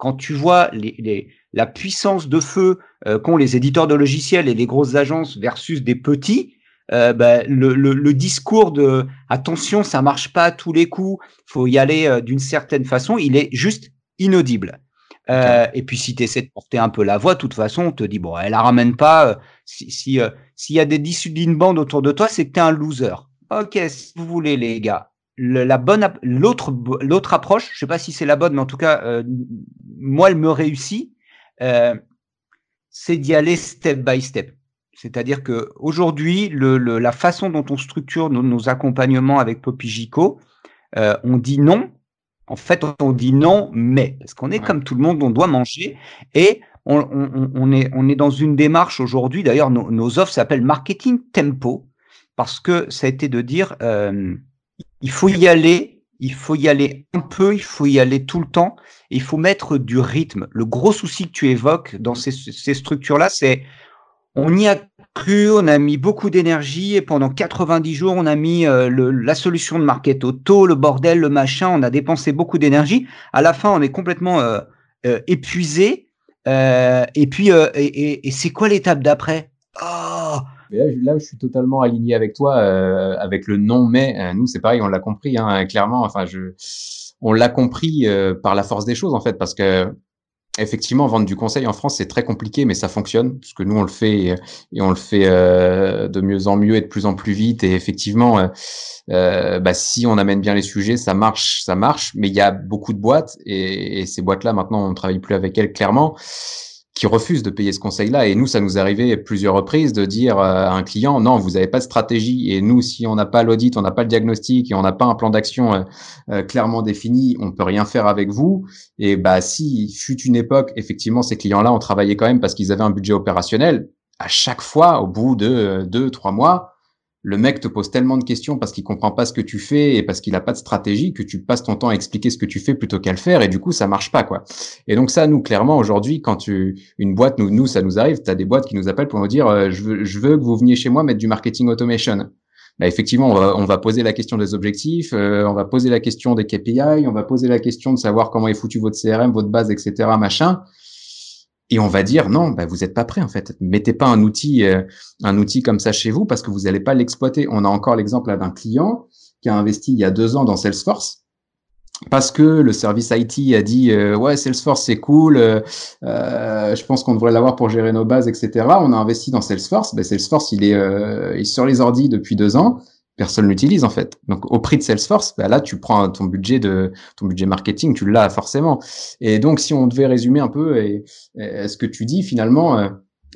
S3: quand tu vois les, les, la puissance de feu qu'ont les éditeurs de logiciels et les grosses agences versus des petits, euh, bah, le, le, le, discours de attention, ça marche pas à tous les coups, faut y aller euh, d'une certaine façon, il est juste inaudible. Euh, et puis si tu essaies de porter un peu la voix, de toute façon, on te dit bon, elle la ramène pas. Euh, si s'il si, y a des disques d'une bande autour de toi, c'est que tu es un loser. Ok, si vous voulez les gars, la bonne l'autre l'autre approche, je sais pas si c'est la bonne, mais en tout cas, moi elle me réussit. c'est d'y aller step by step. C'est-à-dire que aujourd'hui, le, la façon dont on structure nos, accompagnements avec Popigico, euh, on dit non. En fait, on dit non, mais parce qu'on est comme tout le monde, on doit manger et on, est, on est dans une démarche aujourd'hui. D'ailleurs, nos, offres s'appellent marketing tempo parce que ça a été de dire euh, il faut y aller, il faut y aller un peu, il faut y aller tout le temps, il faut mettre du rythme. Le gros souci que tu évoques dans ces, ces structures-là, c'est on y a cru, on a mis beaucoup d'énergie et pendant 90 jours, on a mis euh, la solution de market auto, le bordel, le machin, on a dépensé beaucoup d'énergie. À la fin, on est complètement euh, euh, épuisé. et puis, et, c'est quoi l'étape d'après?
S1: Oh là, je suis totalement aligné avec toi, avec le non mais. nous, c'est pareil, on l'a compris, hein, clairement. Enfin, on l'a compris par la force des choses, en fait, parce que effectivement, vendre du conseil en France, c'est très compliqué, mais ça fonctionne, parce que nous, on le fait et, on le fait euh, de mieux en mieux et de plus en plus vite. Et effectivement, euh, euh, bah, si on amène bien les sujets, ça marche, ça marche. Mais il y a beaucoup de boîtes, et ces boîtes-là, maintenant, on ne travaille plus avec elles clairement qui refusent de payer ce conseil-là. Et nous, ça nous arrivait plusieurs reprises de dire à un client, non, vous n'avez pas de stratégie. Et nous, si on n'a pas l'audit, on n'a pas le diagnostic et on n'a pas un plan d'action euh, euh, clairement défini, on peut rien faire avec vous. Et bah, si fut une époque, effectivement, ces clients-là ont travaillé quand même parce qu'ils avaient un budget opérationnel. à chaque fois, au bout de deux, trois mois, le mec te pose tellement de questions parce qu'il comprend pas ce que tu fais et parce qu'il a pas de stratégie que tu passes ton temps à expliquer ce que tu fais plutôt qu'à le faire et du coup ça marche pas quoi. Et donc ça nous clairement aujourd'hui quand tu une boîte nous nous ça nous arrive, tu as des boîtes qui nous appellent pour nous dire euh, je veux je veux que vous veniez chez moi mettre du marketing automation. Bah, effectivement, on va, on va poser la question des objectifs, euh, on va poser la question des KPI, on va poser la question de savoir comment est foutu votre CRM, votre base, etc. Machin et on va dire non, bah, vous n'êtes pas prêt en fait. Mettez pas un outil, euh, un outil comme ça chez vous parce que vous n'allez pas l'exploiter. On a encore l'exemple d'un client qui a investi il y a deux ans dans Salesforce parce que le service IT a dit euh, ouais Salesforce c'est cool, euh, je pense qu'on devrait l'avoir pour gérer nos bases, etc. On a investi dans Salesforce. Ben, Salesforce il est, il est sur les ordis depuis deux ans personne l'utilise en fait. Donc au prix de Salesforce, bah là tu prends ton budget de ton budget marketing, tu l'as forcément. Et donc si on devait résumer un peu et, ce que tu dis finalement euh,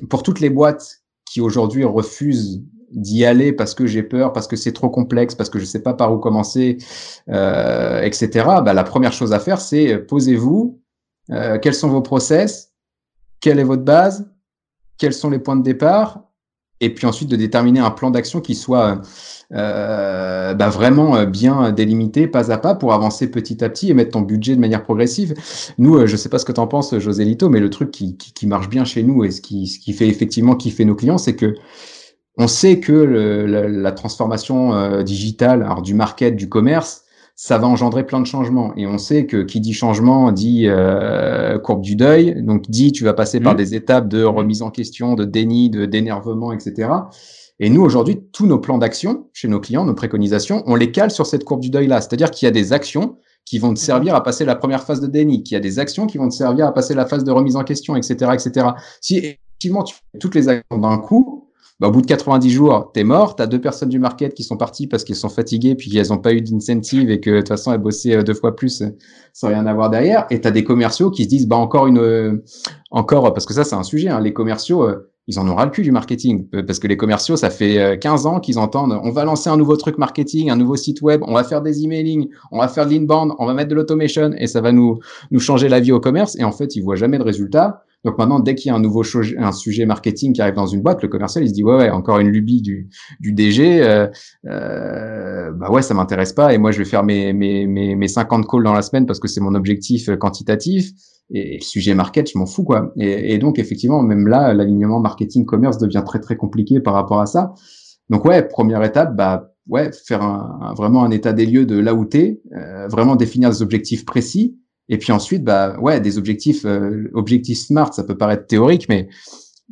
S1: pour toutes les boîtes qui aujourd'hui refusent d'y aller parce que j'ai peur, parce que c'est trop complexe, parce que je sais pas par où commencer, euh, etc. Bah, la première chose à faire c'est euh, posez-vous, euh, quels sont vos process, quelle est votre base, quels sont les points de départ, et puis ensuite de déterminer un plan d'action qui soit euh, bah vraiment euh, bien délimité pas à pas pour avancer petit à petit et mettre ton budget de manière progressive. Nous, euh, je sais pas ce que tu en penses, José Lito, mais le truc qui, qui, qui, marche bien chez nous et ce qui, ce qui fait effectivement kiffer nos clients, c'est que on sait que la, transformation euh, digitale, alors du market, du commerce, ça va engendrer plein de changements. Et on sait que qui dit changement dit euh, courbe du deuil. Donc dit tu vas passer par mmh. des étapes de remise en question, de déni, de d'énervement, etc. Et nous aujourd'hui, tous nos plans d'action chez nos clients, nos préconisations, on les cale sur cette courbe du deuil là. C'est-à-dire qu'il y a des actions qui vont te mmh. servir à passer la première phase de déni, qu'il y a des actions qui vont te servir à passer la phase de remise en question, etc., etc. Si effectivement tu fais toutes les actions d'un coup, bah, au bout de 90 jours, t'es mort. T'as deux personnes du market qui sont parties parce qu'elles sont fatiguées puis qu'elles n'ont pas eu d'incentive et que de toute façon elles bossaient euh, deux fois plus euh, sans rien avoir derrière. Et t'as des commerciaux qui se disent bah encore une, euh, encore parce que ça c'est un sujet. Hein, les commerciaux, ils en ont ras le cul du marketing parce que les commerciaux, ça fait 15 ans qu'ils entendent on va lancer un nouveau truc marketing, un nouveau site web, on va faire des emailing, on va faire de l'inbound, on va mettre de l'automation et ça va nous nous changer la vie au commerce. Et en fait, ils voient jamais de résultats donc maintenant, dès qu'il y a un nouveau un sujet marketing qui arrive dans une boîte, le commercial il se dit ouais ouais encore une lubie du, du DG, euh, euh, bah ouais ça m'intéresse pas et moi je vais faire mes, mes, mes, mes 50 calls dans la semaine parce que c'est mon objectif euh, quantitatif et, le sujet market je m'en fous quoi. Et, donc effectivement même là l'alignement marketing commerce devient très très compliqué par rapport à ça. Donc ouais première étape bah ouais faire un, vraiment un état des lieux de là où t'es, euh, vraiment définir des objectifs précis et puis ensuite, bah ouais, des objectifs, euh, objectifs smart, ça peut paraître théorique, mais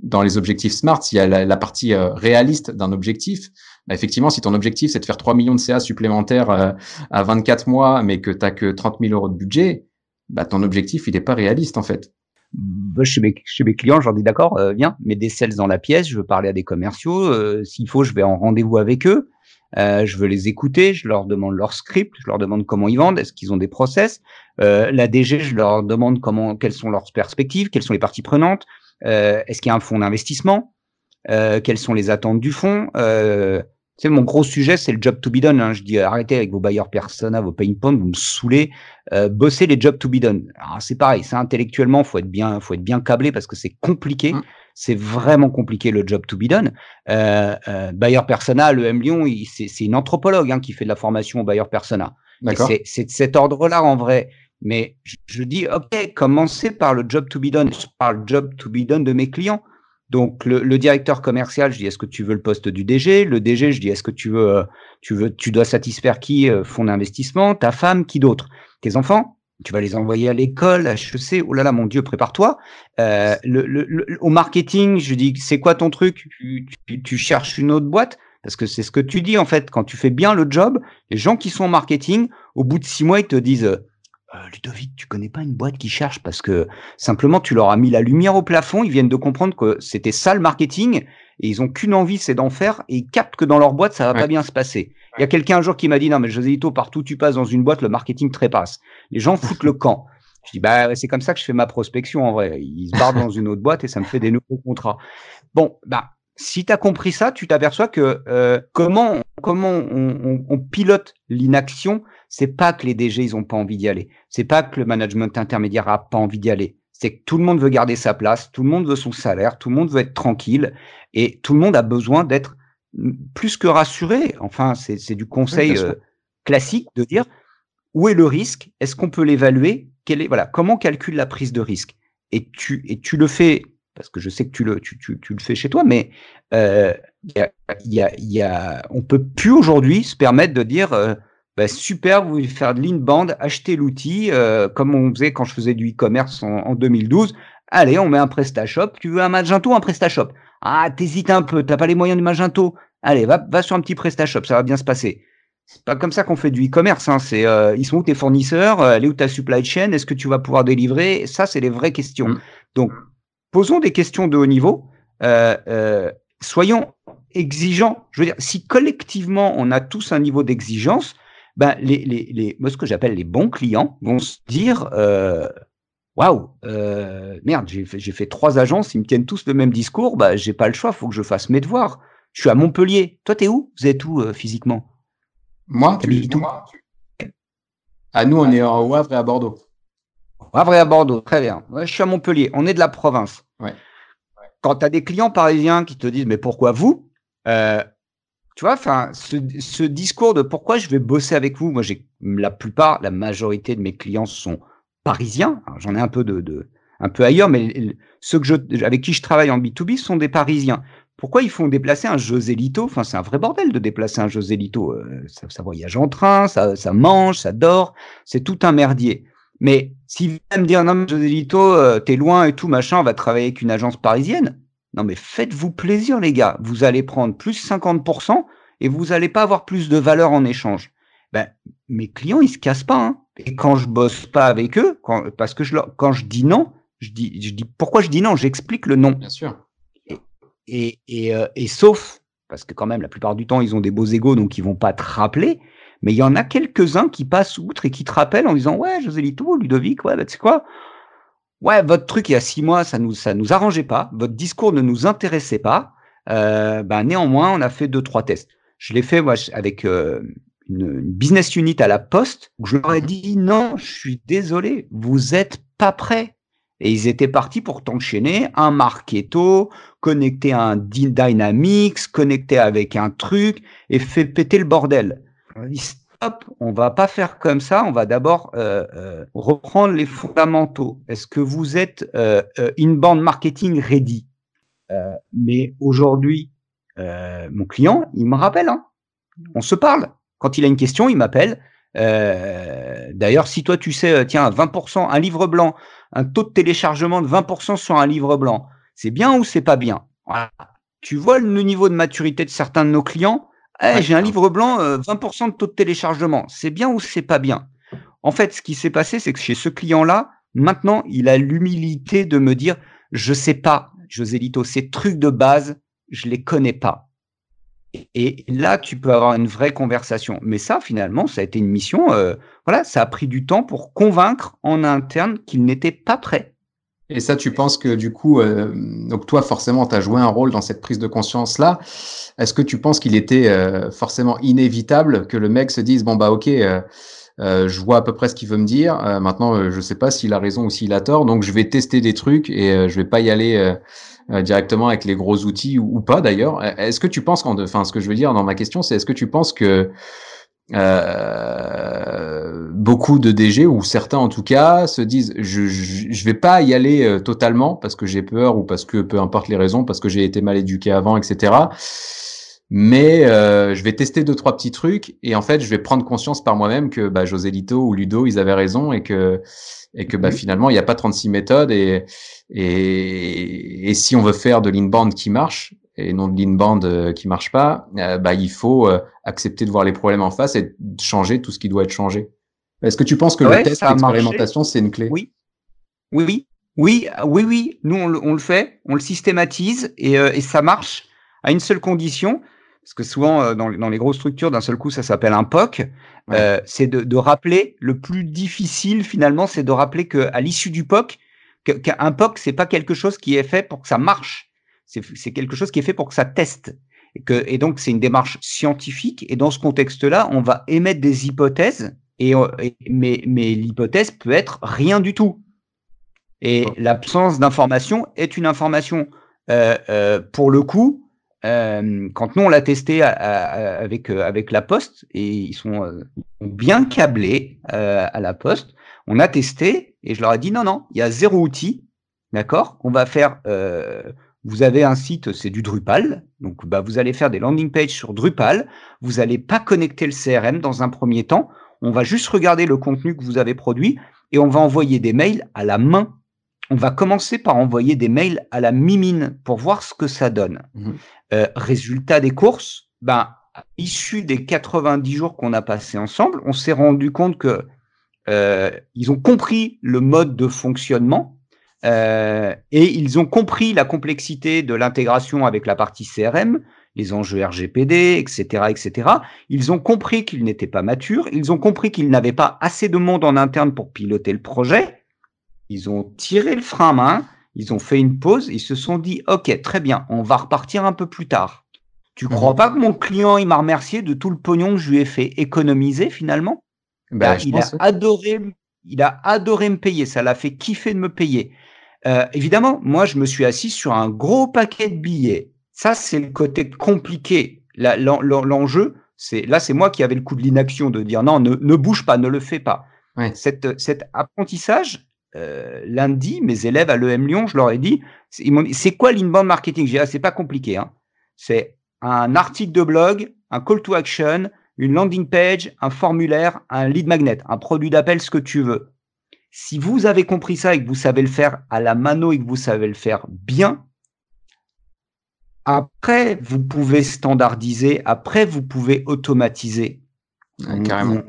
S1: dans les objectifs smart, il y a la, partie euh, réaliste d'un objectif. Bah, effectivement, si ton objectif c'est de faire 3 millions de CA supplémentaires euh, à 24 mois, mais que tu n'as que 30 000 euros de budget, bah, ton objectif il n'est pas réaliste en fait.
S3: Bah, chez, mes, chez mes clients, j'en dis d'accord, viens, mets des sales dans la pièce, je veux parler à des commerciaux, s'il faut, je vais en rendez-vous avec eux. Euh, je veux les écouter, je leur demande leur script, je leur demande comment ils vendent, est-ce qu'ils ont des process. Euh, la DG, je leur demande comment, quelles sont leurs perspectives, quelles sont les parties prenantes, euh, est-ce qu'il y a un fonds d'investissement, euh, quelles sont les attentes du fonds? Euh, sais, mon gros sujet, c'est le job to be done. Hein. Je dis arrêtez avec vos bailleurs persona, vos pain points, vous me saoulez. Bossez les jobs to be done. C'est pareil, c'est intellectuellement, faut être bien, faut être bien câblé parce que c'est compliqué. Mmh. C'est vraiment compliqué le job to be done. Euh, euh, Bayer Persona, le M Lyon, c'est une anthropologue hein, qui fait de la formation au Bayer Persona. C'est de cet ordre-là en vrai. Mais je, je, dis, OK, commencez par le job to be done, par le job to be done de mes clients. Donc le, le, directeur commercial, je dis est-ce que tu veux le poste du DG Le DG, je dis est-ce que tu veux, euh, tu veux, tu dois satisfaire qui euh, Fonds d'investissement, ta femme, qui d'autre? Tes enfants? Tu vas les envoyer à l'école, à HEC, oh là là, mon Dieu, prépare-toi. Euh, au marketing, je dis, c'est quoi ton truc? Tu, tu, tu, cherches une autre boîte? Parce que c'est ce que tu dis, en fait. Quand tu fais bien le job, les gens qui sont en marketing, au bout de six mois, ils te disent, euh, Ludovic, tu connais pas une boîte qui cherche? Parce que simplement tu leur as mis la lumière au plafond, ils viennent de comprendre que c'était ça le marketing et ils ont qu'une envie, c'est d'en faire et ils captent que dans leur boîte ça va pas bien se passer. Il y a quelqu'un un jour qui m'a dit non mais Joséito, partout tu passes dans une boîte, le marketing trépasse. Les gens [laughs] foutent le camp. Je dis bah c'est comme ça que je fais ma prospection en vrai. Ils se barrent dans une autre boîte et ça me fait des nouveaux contrats. Bon bah si tu as compris ça, tu t'aperçois que euh, comment comment on, on, on pilote l'inaction, c'est pas que les DG ils ont pas envie d'y aller, c'est pas que le management intermédiaire a pas envie d'y aller, c'est que tout le monde veut garder sa place, tout le monde veut son salaire, tout le monde veut être tranquille, et tout le monde a besoin d'être plus que rassuré. Enfin, c'est du conseil euh, classique de dire où est le risque, est-ce qu'on peut l'évaluer, est voilà, comment on calcule la prise de risque? Et tu et tu le fais parce que je sais que tu le tu, tu, tu le fais chez toi, mais euh, y a, y a, y a, on peut plus aujourd'hui se permettre de dire euh, bah, super, vous voulez faire de l'inbound, acheter l'outil, euh, comme on faisait quand je faisais du e-commerce en, 2012. Allez, on met un PrestaShop. Tu veux un Magento ou un PrestaShop? Ah, t'hésites un peu, t'as pas les moyens du Magento? Allez, va, va sur un petit PrestaShop, ça va bien se passer. C'est pas comme ça qu'on fait du e-commerce. Hein. C'est, euh, ils sont où tes fournisseurs? Euh, Elle est où ta supply chain? Est-ce que tu vas pouvoir délivrer? Ça, c'est les vraies questions. Mm. Donc, posons des questions de haut niveau. soyons exigeants. Je veux dire, si collectivement on a tous un niveau d'exigence, ben, les, les, les, moi, ce que j'appelle les bons clients vont se dire euh, Waouh, euh, merde, j'ai fait, fait, trois agences, ils me tiennent tous le même discours, bah, j'ai pas le choix, faut que je fasse mes devoirs. Je suis à Montpellier. Toi, t'es où? Vous êtes où euh, physiquement?
S1: Moi, tu, tout moi Ah, nous, on est au Havre et à Bordeaux.
S3: Au Havre et à Bordeaux, très bien. je suis à Montpellier. On est de la province.
S1: Ouais.
S3: Quand tu as des clients parisiens qui te disent Mais pourquoi vous? Euh, tu vois, enfin, ce, discours de pourquoi je vais bosser avec vous, moi, j'ai la plupart, la majorité de mes clients sont parisiens. J'en ai un peu de, un peu ailleurs, mais ceux que je, avec qui je travaille en B2B sont des parisiens. Pourquoi ils font déplacer un José Lito? Enfin, c'est un vrai bordel de déplacer un José Lito. Euh, ça, voyage en train, ça, ça mange, ça dort. C'est tout un merdier. Mais s'ils viennent me dire non, José Lito, euh, t'es loin et tout machin, on va travailler avec une agence parisienne. Non, mais faites-vous plaisir, les gars. Vous allez prendre plus 50% et vous n'allez pas avoir plus de valeur en échange. Ben, mes clients, ils se cassent pas. Hein. Et quand je bosse pas avec eux, quand, parce que je, quand je dis non, je dis, je dis pourquoi je dis non, j'explique le non.
S1: Bien sûr.
S3: Et, et, et, euh, et, sauf, parce que quand même, la plupart du temps, ils ont des beaux égaux, donc ils vont pas te rappeler. Mais il y en a quelques-uns qui passent outre et qui te rappellent en disant Ouais, José Lito, Ludovic, ouais, ben, tu sais quoi? Ouais, votre truc il y a six mois, ça nous ça nous arrangeait pas, votre discours ne nous intéressait pas. Euh, ben néanmoins, on a fait deux trois tests. Je l'ai fait moi avec euh, une, business unit à la Poste où je leur ai dit non, je suis désolé, vous êtes pas prêts. Et ils étaient partis pour t'enchaîner un Marketo, connecté à un Dynamics, connecté avec un truc et fait péter le bordel on va pas faire comme ça, on va d'abord euh, euh, reprendre les fondamentaux. Est-ce que vous êtes euh, une bande marketing ready? Mais aujourd'hui, mon client, il me rappelle, hein. on se parle. Quand il a une question, il m'appelle. D'ailleurs, si toi tu sais, tiens, 20%, un livre blanc, un taux de téléchargement de 20% sur un livre blanc, c'est bien ou c'est pas bien? Tu vois le niveau de maturité de certains de nos clients? Eh, j'ai un livre blanc, 20% euh, de taux de téléchargement. C'est bien ou c'est pas bien? En fait, ce qui s'est passé, c'est que chez ce client-là, maintenant, il a l'humilité de me dire, je sais pas, José Lito, ces trucs de base, je les connais pas. Et là, tu peux avoir une vraie conversation. Mais ça, finalement, ça a été une mission. Euh, voilà, ça a pris du temps pour convaincre en interne qu'il n'était pas prêt.
S1: Et ça, tu penses que du coup, euh, donc toi, forcément, tu as joué un rôle dans cette prise de conscience-là. Est-ce que tu penses qu'il était euh, forcément inévitable que le mec se dise, bon, bah ok, euh, je vois à peu près ce qu'il veut me dire. maintenant, je sais pas s'il a raison ou s'il a tort. Donc, je vais tester des trucs et je vais pas y aller directement avec les gros outils ou, pas d'ailleurs. Est-ce que tu penses, enfin, ce que je veux dire dans ma question, c'est est-ce que tu penses que beaucoup de DG ou certains en tout cas se disent je, je, vais pas y aller euh, totalement parce que j'ai peur ou parce que peu importe les raisons parce que j'ai été mal éduqué avant etc mais euh, je vais tester deux trois petits trucs et en fait je vais prendre conscience par moi-même que bah, José Lito ou Ludo ils avaient raison et que et que bah, mhm. finalement il n'y a pas 36 méthodes et, et et si on veut faire de l'inbound qui marche et non de l'inbound euh, qui marche pas, euh, bah, il faut euh, accepter de voir les problèmes en face et changer tout ce qui doit être changé. Est-ce que tu penses que le test, l'expérimentation, c'est une clé?
S3: Oui, oui, oui, oui, oui, oui. Nous, on le, fait, on le systématise et, et, ça marche à une seule condition. Parce que souvent, dans, dans les grosses structures, d'un seul coup, ça s'appelle un POC. c'est de, de, rappeler, le plus difficile finalement, c'est de rappeler qu'à l'issue du POC, qu'un POC, c'est pas quelque chose qui est fait pour que ça marche c'est quelque chose qui est fait pour que ça teste. Et, que, et donc, c'est une démarche scientifique. Et dans ce contexte-là, on va émettre des hypothèses. Et, mais, mais l'hypothèse peut être rien du tout. Et l'absence d'information est une information. pour le coup, quand nous on l'a testé avec avec la Poste et ils sont bien câblés à la Poste, on a testé et je leur ai dit non non, il y a zéro outil, d'accord? On va faire. vous avez un site, c'est du Drupal, donc bah vous allez faire des landing pages sur Drupal. Vous n'allez pas connecter le CRM dans un premier temps. On va juste regarder le contenu que vous avez produit et on va envoyer des mails à la main on va commencer par envoyer des mails à la mimine pour voir ce que ça donne. Mhm. Euh, résultat des courses, ben, issu des 90 jours qu'on a passés ensemble, on s'est rendu compte que euh, ils ont compris le mode de fonctionnement euh, et ils ont compris la complexité de l'intégration avec la partie CRM, les enjeux RGPD, etc., etc. Ils ont compris qu'ils n'étaient pas matures, ils ont compris qu'ils n'avaient pas assez de monde en interne pour piloter le projet ils ont tiré le frein à main, ils ont fait une pause, ils se sont dit OK, très bien, on va repartir un peu plus tard. Tu crois mhm. pas que mon client il m'a remercié de tout le pognon que je lui ai fait économiser finalement? Bah, Il a adoré, il a adoré me payer, ça l'a fait kiffer de me payer. Euh, évidemment, moi je me suis assis sur un gros paquet de billets. Ça c'est le côté compliqué. L'enjeu, c'est là c'est moi qui avais le coup de l'inaction de dire non, ne, ne bouge pas, ne le fais pas. Cette, cet apprentissage, euh, lundi, mes élèves à l'EM Lyon, je leur ai dit, c'est quoi l'inbound marketing? J'ai dit, ah, c'est pas compliqué. Hein. C'est un article de blog, un call to action, une landing page, un formulaire, un lead magnet, un produit d'appel, ce que tu veux. Si vous avez compris ça et que vous savez le faire à la mano et que vous savez le faire bien, après, vous pouvez standardiser, après, vous pouvez automatiser.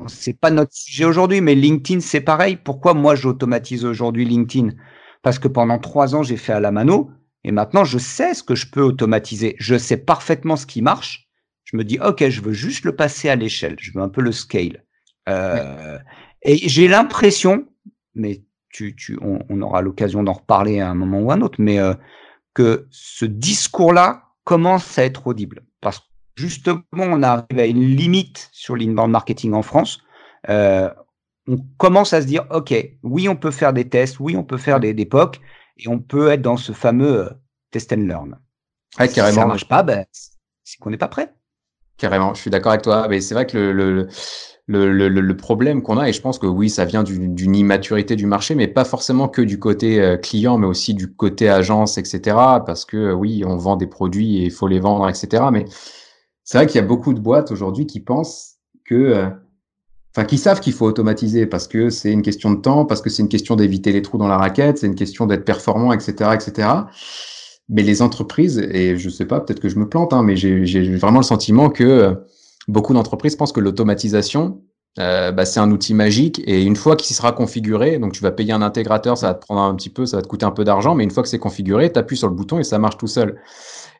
S3: C'est pas notre sujet aujourd'hui, mais LinkedIn, c'est pareil. Pourquoi moi j'automatise aujourd'hui LinkedIn? Parce que pendant trois ans, j'ai fait à la mano et maintenant je sais ce que je peux automatiser. Je sais parfaitement ce qui marche. Je me dis, OK, je veux juste le passer à l'échelle. Je veux un peu le scale. Euh, et j'ai l'impression, mais tu, tu, on, aura l'occasion d'en reparler à un moment ou à un autre, mais euh, que ce discours-là commence à être audible. Parce que justement, on arrive à une limite sur l'inbound marketing en France. Euh, on commence à se dire, OK, oui, on peut faire des tests, oui, on peut faire des, des POC, et on peut être dans ce fameux euh, test and learn.
S1: Ouais, carrément. Si
S3: ça marche pas, ben, c'est qu'on n'est pas prêt.
S1: Carrément, je suis d'accord avec toi. Mais c'est vrai que le, le, le, le, problème qu'on a, et je pense que oui, ça vient d'une immaturité du marché, mais pas forcément que du côté euh, client, mais aussi du côté agence, etc. Parce que oui, on vend des produits et il faut les vendre, etc. Mais c'est vrai qu'il y a beaucoup de boîtes aujourd'hui qui pensent que, euh, enfin, qui savent qu'il faut automatiser parce que c'est une question de temps, parce que c'est une question d'éviter les trous dans la raquette, c'est une question d'être performant, etc., etc. Mais les entreprises, et je sais pas, peut-être que je me plante, hein, mais j'ai vraiment le sentiment que euh, beaucoup d'entreprises pensent que l'automatisation, euh, bah, c'est un outil magique et une fois qu'il sera configuré, donc tu vas payer un intégrateur, ça va te prendre un petit peu, ça va te coûter un peu d'argent, mais une fois que c'est configuré, tu appuies sur le bouton et ça marche tout seul.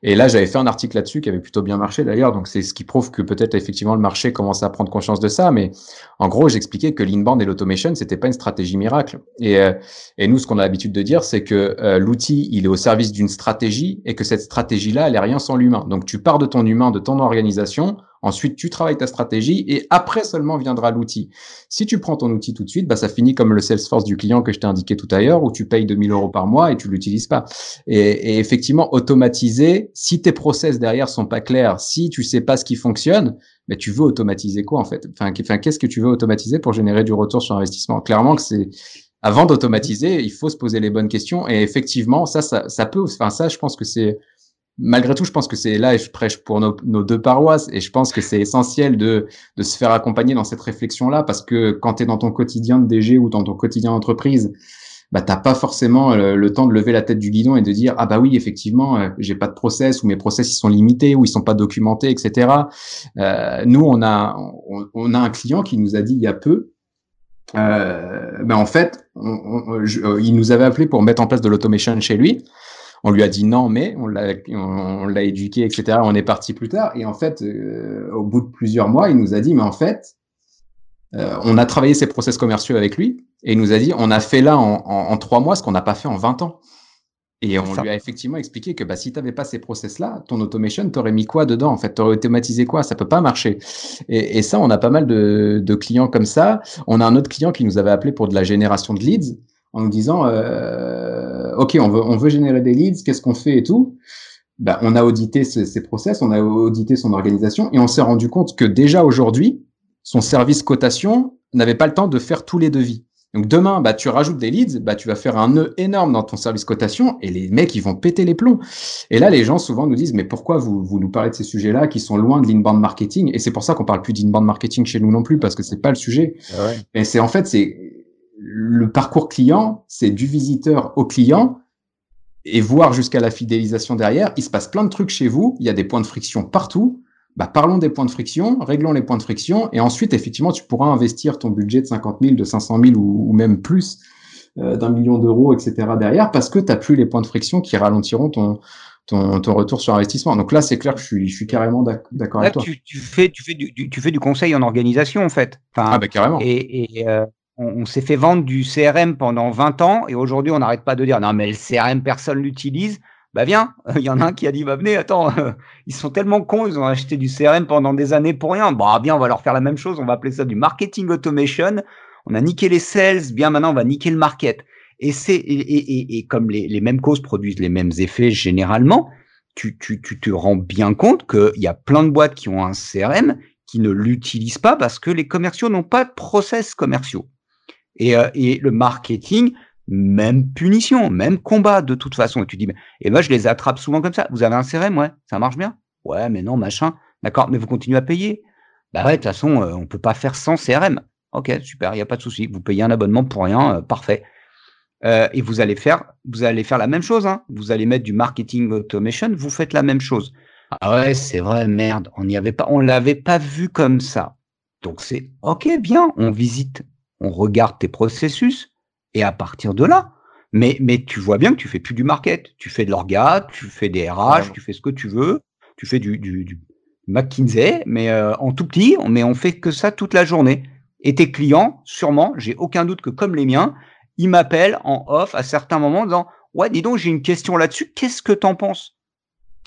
S1: Et là, j'avais fait un article là-dessus qui avait plutôt bien marché d'ailleurs. Donc, c'est ce qui prouve que peut-être effectivement le marché commence à prendre conscience de ça. Mais en gros, j'expliquais que l'inbound et l'automation, c'était pas une stratégie miracle. Et, euh, et nous, ce qu'on a l'habitude de dire, c'est que euh, l'outil, il est au service d'une stratégie et que cette stratégie-là, elle est rien sans l'humain. Donc, tu pars de ton humain, de ton organisation Ensuite, tu travailles ta stratégie et après seulement viendra l'outil. Si tu prends ton outil tout de suite, bah, ça finit comme le Salesforce du client que je t'ai indiqué tout à l'heure où tu payes 2000 euros par mois et tu l'utilises pas. Et, effectivement, automatiser, si tes process derrière sont pas clairs, si tu sais pas ce qui fonctionne, mais tu veux automatiser quoi en fait? Enfin, qu'est-ce que tu veux automatiser pour générer du retour sur investissement? Clairement que c'est avant d'automatiser, il faut se poser les bonnes questions et effectivement, ça, ça, peut. Enfin, ça, je pense que c'est malgré tout, je pense que c'est là, et je prêche pour nos, deux paroisses, et je pense que c'est essentiel de, de se faire accompagner dans cette réflexion-là, parce que quand tu es dans ton quotidien de DG ou dans ton quotidien d'entreprise, bah, t'as pas forcément euh, le, temps de lever la tête du guidon et de dire ah bah oui effectivement euh, j'ai pas de process ou mes process ils sont limités ou ils sont pas documentés etc. Euh, nous on a on, a un client qui nous a dit il y a peu euh, ben en fait il nous avait appelé pour mettre en place de l'automation chez lui on lui a dit non, mais on l'a, on, l'a éduqué, etc. On est parti plus tard. Et en fait, euh, au bout de plusieurs mois, il nous a dit, mais en fait, euh, on a travaillé ses process commerciaux avec lui et il nous a dit, on a fait là en, trois mois ce qu'on n'a pas fait en 20 ans. Et on lui a effectivement expliqué que bah, si tu n'avais pas ces process-là, ton automation, tu aurais mis quoi dedans En fait, tu aurais automatisé quoi? Ça peut pas marcher. Et, ça, on a pas mal de, de, clients comme ça. On a un autre client qui nous avait appelé pour de la génération de leads en nous disant, euh, ok, on veut, on veut générer des leads, qu'est-ce qu'on fait et tout? Ben, on a audité ses, process, on a audité son organisation et on s'est rendu compte que déjà aujourd'hui, son service cotation n'avait pas le temps de faire tous les devis. Donc demain, bah, tu rajoutes des leads, bah, tu vas faire un nœud énorme dans ton service cotation et les mecs, ils vont péter les plombs. Et là, les gens souvent nous disent, mais pourquoi vous, vous nous parlez de ces sujets-là qui sont loin de l'inbound marketing? Et c'est pour ça qu'on parle plus d'inbound marketing chez nous non plus, parce que c'est pas le sujet. Ah ouais. Et c'est en fait, c'est le parcours client, c'est du visiteur au client et voir jusqu'à la fidélisation derrière. Il se passe plein de trucs chez vous, il y a des points de friction partout bah, parlons des points de friction, réglons les points de friction, et ensuite, effectivement, tu pourras investir ton budget de 50 000, de 500 000 ou, même plus euh, d'un million d'euros, etc. derrière, parce que tu n'as plus les points de friction qui ralentiront ton, ton, ton retour sur investissement. Donc là, c'est clair que je suis, je suis carrément d'accord avec toi.
S3: Tu, tu, fais, tu, fais du, tu fais du conseil en organisation, en fait.
S1: Enfin, ah, bah carrément.
S3: Et, et euh, on, on s'est fait vendre du CRM pendant 20 ans, et aujourd'hui, on n'arrête pas de dire non, mais le CRM, personne l'utilise bah viens, [laughs] il y en a un qui a dit bah venez, attends, [laughs] ils sont tellement cons, ils ont acheté du CRM pendant des années pour rien. Bah bien, on va leur faire la même chose, on va appeler ça du marketing automation. On a niqué les sales, bien maintenant on va niquer le market. Et c'est et, et, et, comme les, les, mêmes causes produisent les mêmes effets généralement, tu, tu, tu te rends bien compte qu'il y a plein de boîtes qui ont un CRM qui ne l'utilisent pas parce que les commerciaux n'ont pas de process commerciaux. Et, euh, et le marketing même punition, même combat de toute façon. Et tu dis, mais, et moi je les attrape souvent comme ça. Vous avez un CRM, ouais, ça marche bien. Ouais, mais non, machin. D'accord, mais vous continuez à payer. Bah ouais, de toute façon, euh, on peut pas faire sans CRM. Ok, super, il n'y a pas de souci. Vous payez un abonnement pour rien, euh, parfait. Euh, et vous allez faire, vous allez faire la même chose. Hein. Vous allez mettre du marketing automation. Vous faites la même chose. Ah ouais, c'est vrai, merde. On n'y avait pas, on l'avait pas vu comme ça. Donc c'est ok, bien. On visite, on regarde tes processus et à partir de là, mais, mais tu vois bien que tu fais plus du market, tu fais de l'orga, tu fais des RH, tu fais ce que tu veux, tu fais du, du, McKinsey, mais euh, en tout petit, mais on fait que ça toute la journée. Et tes clients, sûrement, j'ai aucun doute que comme les miens, ils m'appellent en off à certains moments en disant Ouais, dis donc, j'ai une question là-dessus, qu'est-ce que t'en penses?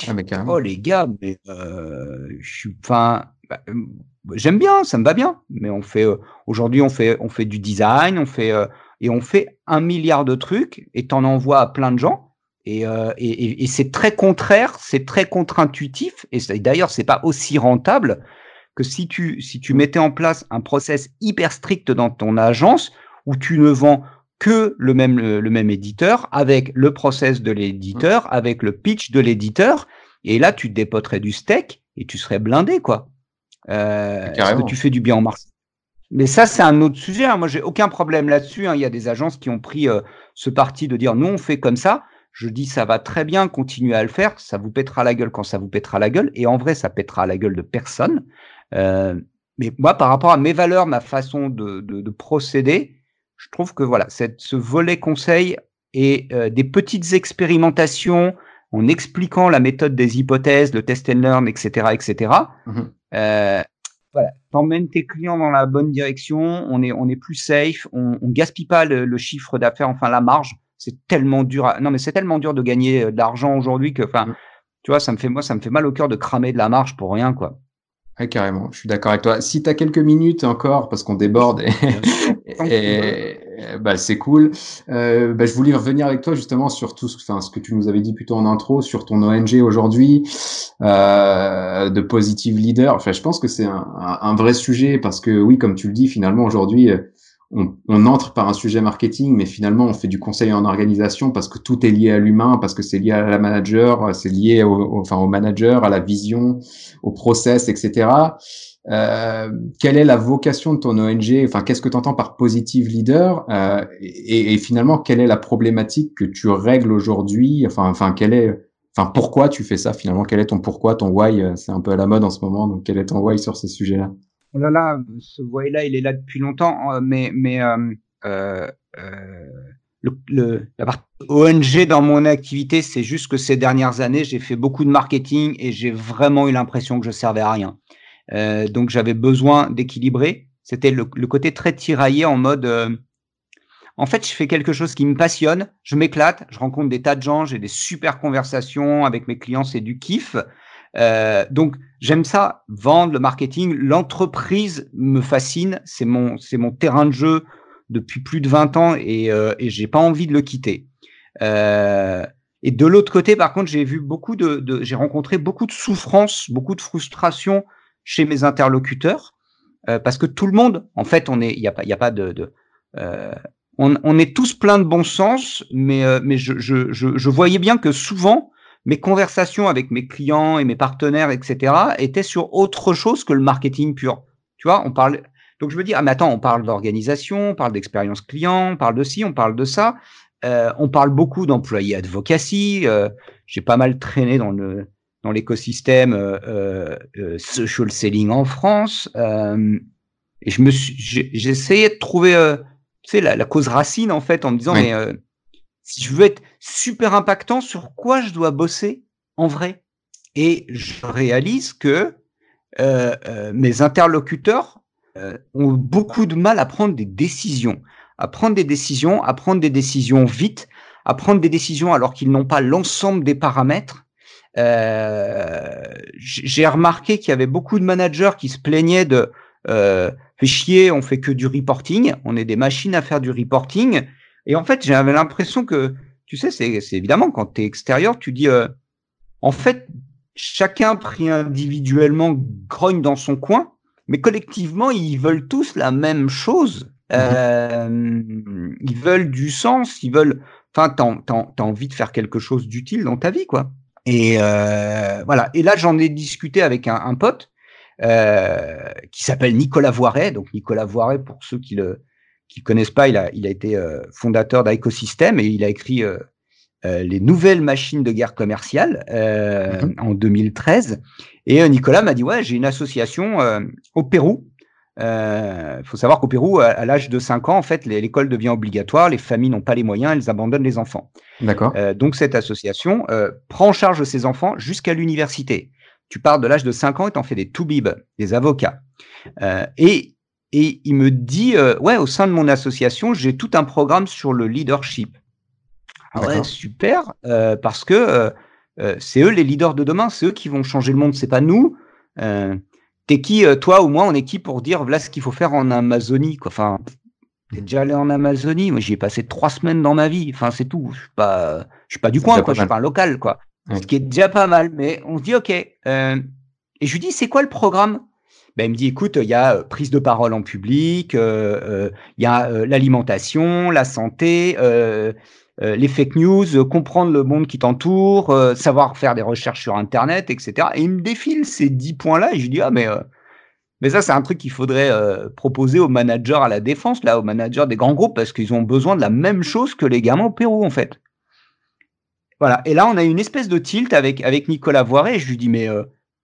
S3: Ah, Oh les gars, mais euh, je suis. Enfin, bah, euh, j'aime bien, ça me va bien, mais on fait aujourd'hui, on fait, on fait du design, on fait et on fait un milliard de trucs et t'en envoies à plein de gens. Et, euh, et, et c'est très contraire, c'est très contre-intuitif. Et d'ailleurs, c'est pas aussi rentable que si tu, si tu mettais en place un process hyper strict dans ton agence où tu ne vends que le même, le, même éditeur avec le process de l'éditeur, avec le pitch de l'éditeur. Et là, tu te dépoterais du steak et tu serais blindé, quoi. Euh, que tu fais du bien en mars? Mais ça, c'est un autre sujet. Hein. Moi, j'ai aucun problème là-dessus. Hein. Il y a des agences qui ont pris euh, ce parti de dire nous, on fait comme ça. Je dis ça va très bien, continuez à le faire. Ça vous pètera la gueule quand ça vous pètera la gueule. Et en vrai, ça pètera la gueule de personne. Euh, mais moi, par rapport à mes valeurs, ma façon de, de, de procéder, je trouve que voilà, cette, ce volet conseil et euh, des petites expérimentations en expliquant la méthode des hypothèses, le test and learn, etc., etc. Mmh euh, voilà, t'emmènes tes clients dans la bonne direction, on est, on est plus safe, on, on gaspille pas le, chiffre d'affaires, enfin la marge. C'est tellement dur. non, mais c'est tellement dur de gagner euh, de l'argent aujourd'hui que, enfin, mm. tu vois, ça me fait, moi, ça me fait mal au cœur de cramer de la marge pour rien, quoi.
S1: Ouais, carrément, je suis d'accord avec toi. Si tu as quelques minutes encore, parce qu'on déborde, [laughs] et, bah, c'est cool, euh, bah, je voulais revenir avec toi justement sur tout ce, enfin, ce que tu nous avais dit plutôt en intro, sur ton ONG aujourd'hui, euh, de Positive Leader. Enfin, je pense que c'est un, un, vrai sujet parce que oui, comme tu le dis, finalement aujourd'hui, euh, on, on, entre par un sujet marketing, mais finalement on fait du conseil en organisation parce que tout est lié à l'humain, parce que c'est lié à la manager, c'est lié au, enfin au manager, à la vision, au process, etc. Euh, quelle est la vocation de ton ONG Enfin, qu'est-ce que tu entends par positive leader? Euh, et, et, finalement, quelle est la problématique que tu règles aujourd'hui? Enfin, enfin, quelle est Enfin, pourquoi tu fais ça finalement? Quel est ton pourquoi, ton why? C'est un peu à la mode en ce moment, donc quel est ton why sur ces sujets-là?
S3: Oh là là, ce voile-là, il est là depuis longtemps, euh, mais, mais euh, euh, le, le, la partie ONG dans mon activité, c'est juste que ces dernières années, j'ai fait beaucoup de marketing et j'ai vraiment eu l'impression que je servais à rien. Euh, donc j'avais besoin d'équilibrer. C'était le, côté très tiraillé en mode, euh, en fait, je fais quelque chose qui me passionne, je m'éclate, je rencontre des tas de gens, j'ai des super conversations avec mes clients, c'est du kiff. Euh, donc j'aime ça, vendre le marketing, l'entreprise me fascine, c'est mon c'est mon terrain de jeu depuis plus de 20 ans et, euh, et j'ai pas envie de le quitter. Euh, et de l'autre côté, par contre, j'ai vu beaucoup de, de j'ai rencontré beaucoup de souffrance, beaucoup de frustration chez mes interlocuteurs, euh, parce que tout le monde, en fait, on est, il y a pas, il a pas de, de euh, on, on, est tous plein de bon sens, mais euh, mais je, je, je, je, voyais bien que souvent mes conversations avec mes clients et mes partenaires, etc., étaient sur autre chose que le marketing pur. Tu vois, on parle. Donc je me dis ah mais attends, on parle d'organisation, on parle d'expérience client, on parle de ci, on parle de ça. Euh, on parle beaucoup d'employés advocacy. Euh, J'ai pas mal traîné dans le dans l'écosystème euh, euh, euh social selling en France. Euh, et je me essayé de trouver, tu sais, la, la, cause racine en fait, en me disant mais si je veux être super impactant, sur quoi je dois bosser en vrai Et je réalise que mes interlocuteurs ont beaucoup de mal à prendre des décisions à prendre des décisions, à prendre des décisions vite, à prendre des décisions alors qu'ils n'ont pas l'ensemble des paramètres. Euh, J'ai remarqué qu'il y avait beaucoup de managers qui se plaignaient de euh, fait chier, on fait que du reporting, on est des machines à faire du reporting. Et en fait, j'avais l'impression que, tu sais, c'est évidemment quand tu es extérieur, tu dis, euh, en fait, chacun pris individuellement grogne dans son coin, mais collectivement, ils veulent tous la même chose. Euh, ils veulent du sens, ils veulent. Enfin, t'as as, envie de faire quelque chose d'utile dans ta vie, quoi. Et euh, voilà. Et là, j'en ai discuté avec un, un pote euh, qui s'appelle Nicolas Voiret. Donc, Nicolas Voiret, pour ceux qui le qui connaissent pas, il a, il a été euh, fondateur d'Ecosystem et il a écrit euh, euh, les nouvelles machines de guerre commerciale euh, mhm. en 2013. Et Nicolas m'a dit ouais, j'ai une association au Pérou il euh, faut savoir qu'au Pérou, à, l'âge de 5 ans, en fait, l'école devient obligatoire, les familles n'ont pas les moyens, elles abandonnent les enfants.
S1: D'accord.
S3: Euh, donc cette association euh, prend en charge ces enfants jusqu'à l'université. Tu pars de l'âge de 5 ans et t'en fais des toubibs, des avocats. Euh, et, et il me dit, euh, ouais, au sein de mon association, j'ai tout un programme sur le leadership. Ah ouais, super, euh, parce que c'est eux les leaders de demain, c'est eux qui vont changer le monde, c'est pas nous. Euh, T'es qui, euh, toi ou moi, on est qui pour dire voilà ce qu'il faut faire en Amazonie quoi. Enfin, t'es déjà allé en Amazonie? Moi, j'y ai passé trois semaines dans ma vie. Enfin, c'est tout. Je suis pas, je suis pas du coin, quoi. Je suis pas un local, quoi. Ce qui est déjà pas mal. Mais on se dit ok. Euh, et je lui dis c'est quoi le programme? Ben, il me dit écoute, il y a euh, prise de parole en public, il y a l'alimentation, la santé, euh, les fake news, euh, comprendre le monde qui t'entoure, euh, savoir faire des recherches sur Internet, etc. Et il me défile ces dix points-là et je dis ah mais mais ça c'est un truc qu'il faudrait proposer aux managers à la défense là, aux managers des grands groupes parce qu'ils ont besoin de la même chose que les gamins au Pérou en fait. Voilà. Et là on a une espèce de tilt avec avec Nicolas Voiré. Je lui dis mais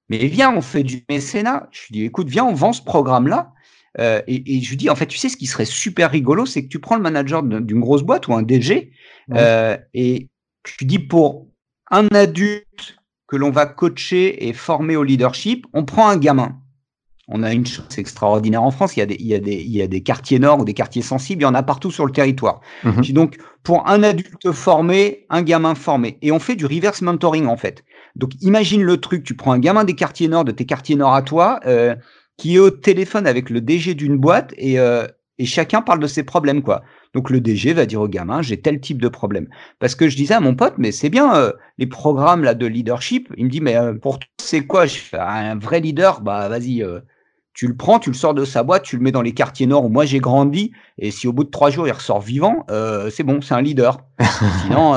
S3: mais viens on fait du mécénat. Je lui dis écoute viens on vend ce programme là. Euh, et, et, je lui dis, en fait, tu sais, ce qui serait super rigolo, c'est que tu prends le manager d'une grosse boîte ou un DG, euh, et tu dis pour un adulte que l'on va coacher et former au leadership, on prend un gamin. On a une chance extraordinaire en France. Il y a des, il y a des, il y a des quartiers nord ou des quartiers sensibles. Il y en a partout sur le territoire. Mhm. Donc, pour un adulte formé, un gamin formé. Et on fait du reverse mentoring, en fait. Donc, imagine le truc. Tu prends un gamin des quartiers nord, de tes quartiers nord à toi, euh, qui est au téléphone avec le DG d'une boîte et, euh, et chacun parle de ses problèmes, quoi. Donc le DG va dire au gamin, j'ai tel type de problème. Parce que je disais à mon pote, mais c'est bien euh, les programmes là de leadership. Il me dit, mais euh, pour c'est quoi? Je fais un vrai leader, bah vas-y, euh, tu le prends, tu le sors de sa boîte, tu le mets dans les quartiers nord où moi j'ai grandi, et si au bout de trois jours il ressort vivant, c'est bon, c'est un leader. [laughs] Sinon,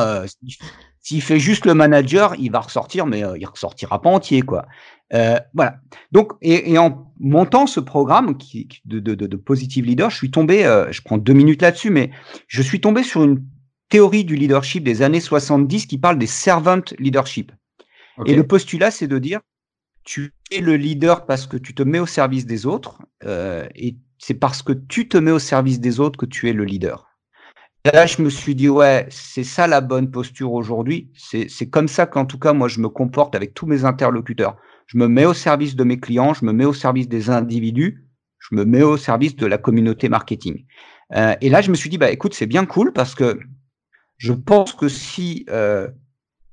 S3: s'il fait juste le manager, il va ressortir, mais il ressortira pas entier, quoi. Euh, voilà. Donc, et, et, en montant ce programme qui, de, de, de, Positive Leader, je suis tombé, euh, je prends deux minutes là-dessus, mais je suis tombé sur une théorie du leadership des années 70 qui parle des servant leadership. Et le postulat, c'est de dire, tu es le leader parce que tu te mets au service des autres, euh, et c'est parce que tu te mets au service des autres que tu es le leader. Là, je me suis dit, ouais, c'est ça la bonne posture aujourd'hui. C'est comme ça qu'en tout cas, moi, je me comporte avec tous mes interlocuteurs je me mets au service de mes clients, je me mets au service des individus, je me mets au service de la communauté marketing. Euh, et là, je me suis dit, bah écoute, c'est bien cool parce que je pense que si euh,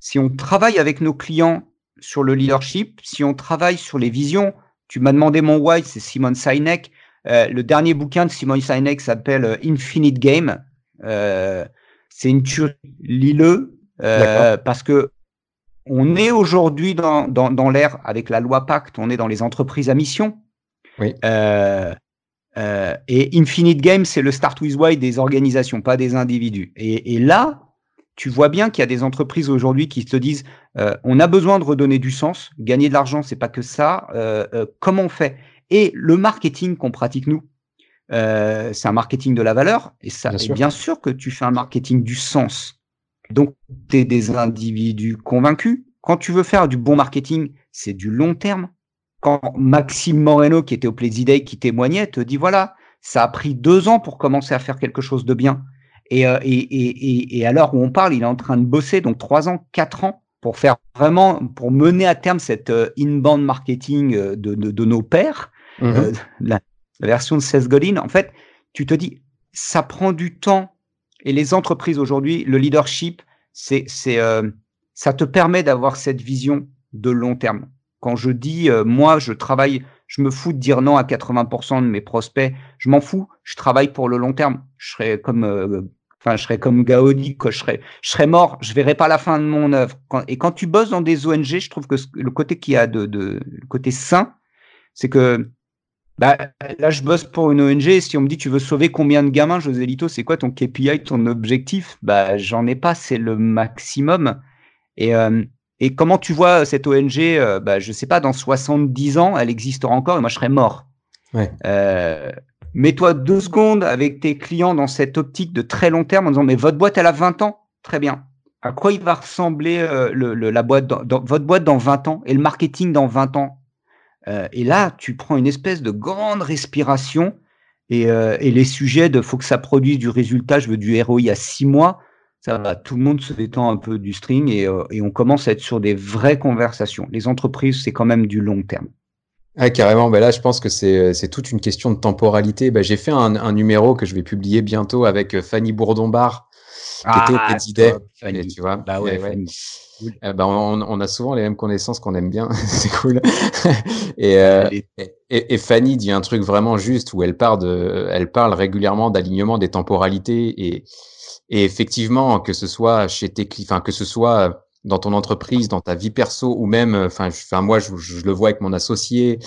S3: si on travaille avec nos clients sur le leadership, si on travaille sur les visions, tu m'as demandé mon why, c'est Simon Sinek. Euh, le dernier bouquin de Simon Sinek s'appelle Infinite Game. c'est une tuerie. Lis-le euh, parce que on est aujourd'hui dans, dans, dans l'ère avec la loi Pacte, on est dans les entreprises à mission.
S1: Oui.
S3: Euh, euh, et Infinite Games, c'est le start with why des organisations, pas des individus. Et, et là, tu vois bien qu'il y a des entreprises aujourd'hui qui se disent euh, on a besoin de redonner du sens, gagner de l'argent, c'est pas que ça. Euh, euh, comment on fait? Et le marketing qu'on pratique nous, euh, c'est un marketing de la valeur. Et ça,
S1: Bien
S3: et
S1: sûr.
S3: bien sûr que tu fais un marketing du sens. Donc, tu es des individus convaincus. Quand tu veux faire du bon marketing, c'est du long terme. Quand Maxime Moreno, qui était au Play Day, qui témoignait, te dit voilà, ça a pris deux ans pour commencer à faire quelque chose de bien. Et, euh, et, et, et, et à l'heure où on parle, il est en train de bosser, donc trois ans, quatre ans, pour faire vraiment, pour mener à terme cette euh, inbound marketing euh, de, de, de nos pères,
S1: Mhm.
S3: euh, la, la version de Seth Godin. En fait, tu te dis, ça prend du temps. Et les entreprises aujourd'hui, le leadership, c'est, c'est, euh, ça te permet d'avoir cette vision de long terme. Quand je dis, euh, moi, je travaille, je me fous de dire non à 80% de mes prospects, je m'en fous, je travaille pour le long terme. Je serais comme, euh, enfin, je serais comme Gaudi. Je serais, je serais mort, je verrai pas la fin de mon œuvre. Et quand tu bosses dans des ONG, je trouve que le côté qui a de, de, le côté sain, c'est que, bah, là, je bosse pour une ONG. Si on me dit tu veux sauver combien de gamins, José Lito, c'est quoi ton KPI, ton objectif? Bah, j'en ai pas, c'est le maximum. Et, euh, et comment tu vois cette ONG euh, bah, Je sais pas, dans 70 ans, elle existera encore et moi, je serai mort.
S1: Ouais.
S3: Euh, Mets-toi deux secondes avec tes clients dans cette optique de très long terme en disant mais votre boîte, elle a 20 ans Très bien. À quoi il va ressembler euh, le, le- la boîte dans, dans- votre boîte dans 20 ans et le marketing dans 20 ans? Euh, Et là, tu prends une espèce de grande respiration et, euh, et les sujets de faut que ça produise du résultat, je veux du ROI à 6 mois, ça va, tout le monde se détend un peu du string et, euh, et on commence à être sur des vraies conversations. Les entreprises, c'est quand même du long terme.
S1: Ah, carrément. Ben là, je pense que c'est toute une question de temporalité. Ben, j'ai fait un, un numéro que je vais publier bientôt avec euh, Fanny Bourdon-Bar, qui était au Petit
S3: Fanny.
S1: Et tu vois.
S3: Bah ouais,
S1: et ouais.
S3: Fanny. Cool.
S1: Eh ben, on, on a souvent les mêmes connaissances qu'on aime bien. [laughs] c'est cool. [laughs] et, euh, et, Fanny dit un truc vraiment juste où elle de, elle parle régulièrement d'alignement des temporalités et, et effectivement que ce soit chez tes clients, que ce soit dans ton entreprise, dans ta vie perso ou même, euh, enfin, moi je, je le vois avec mon associé,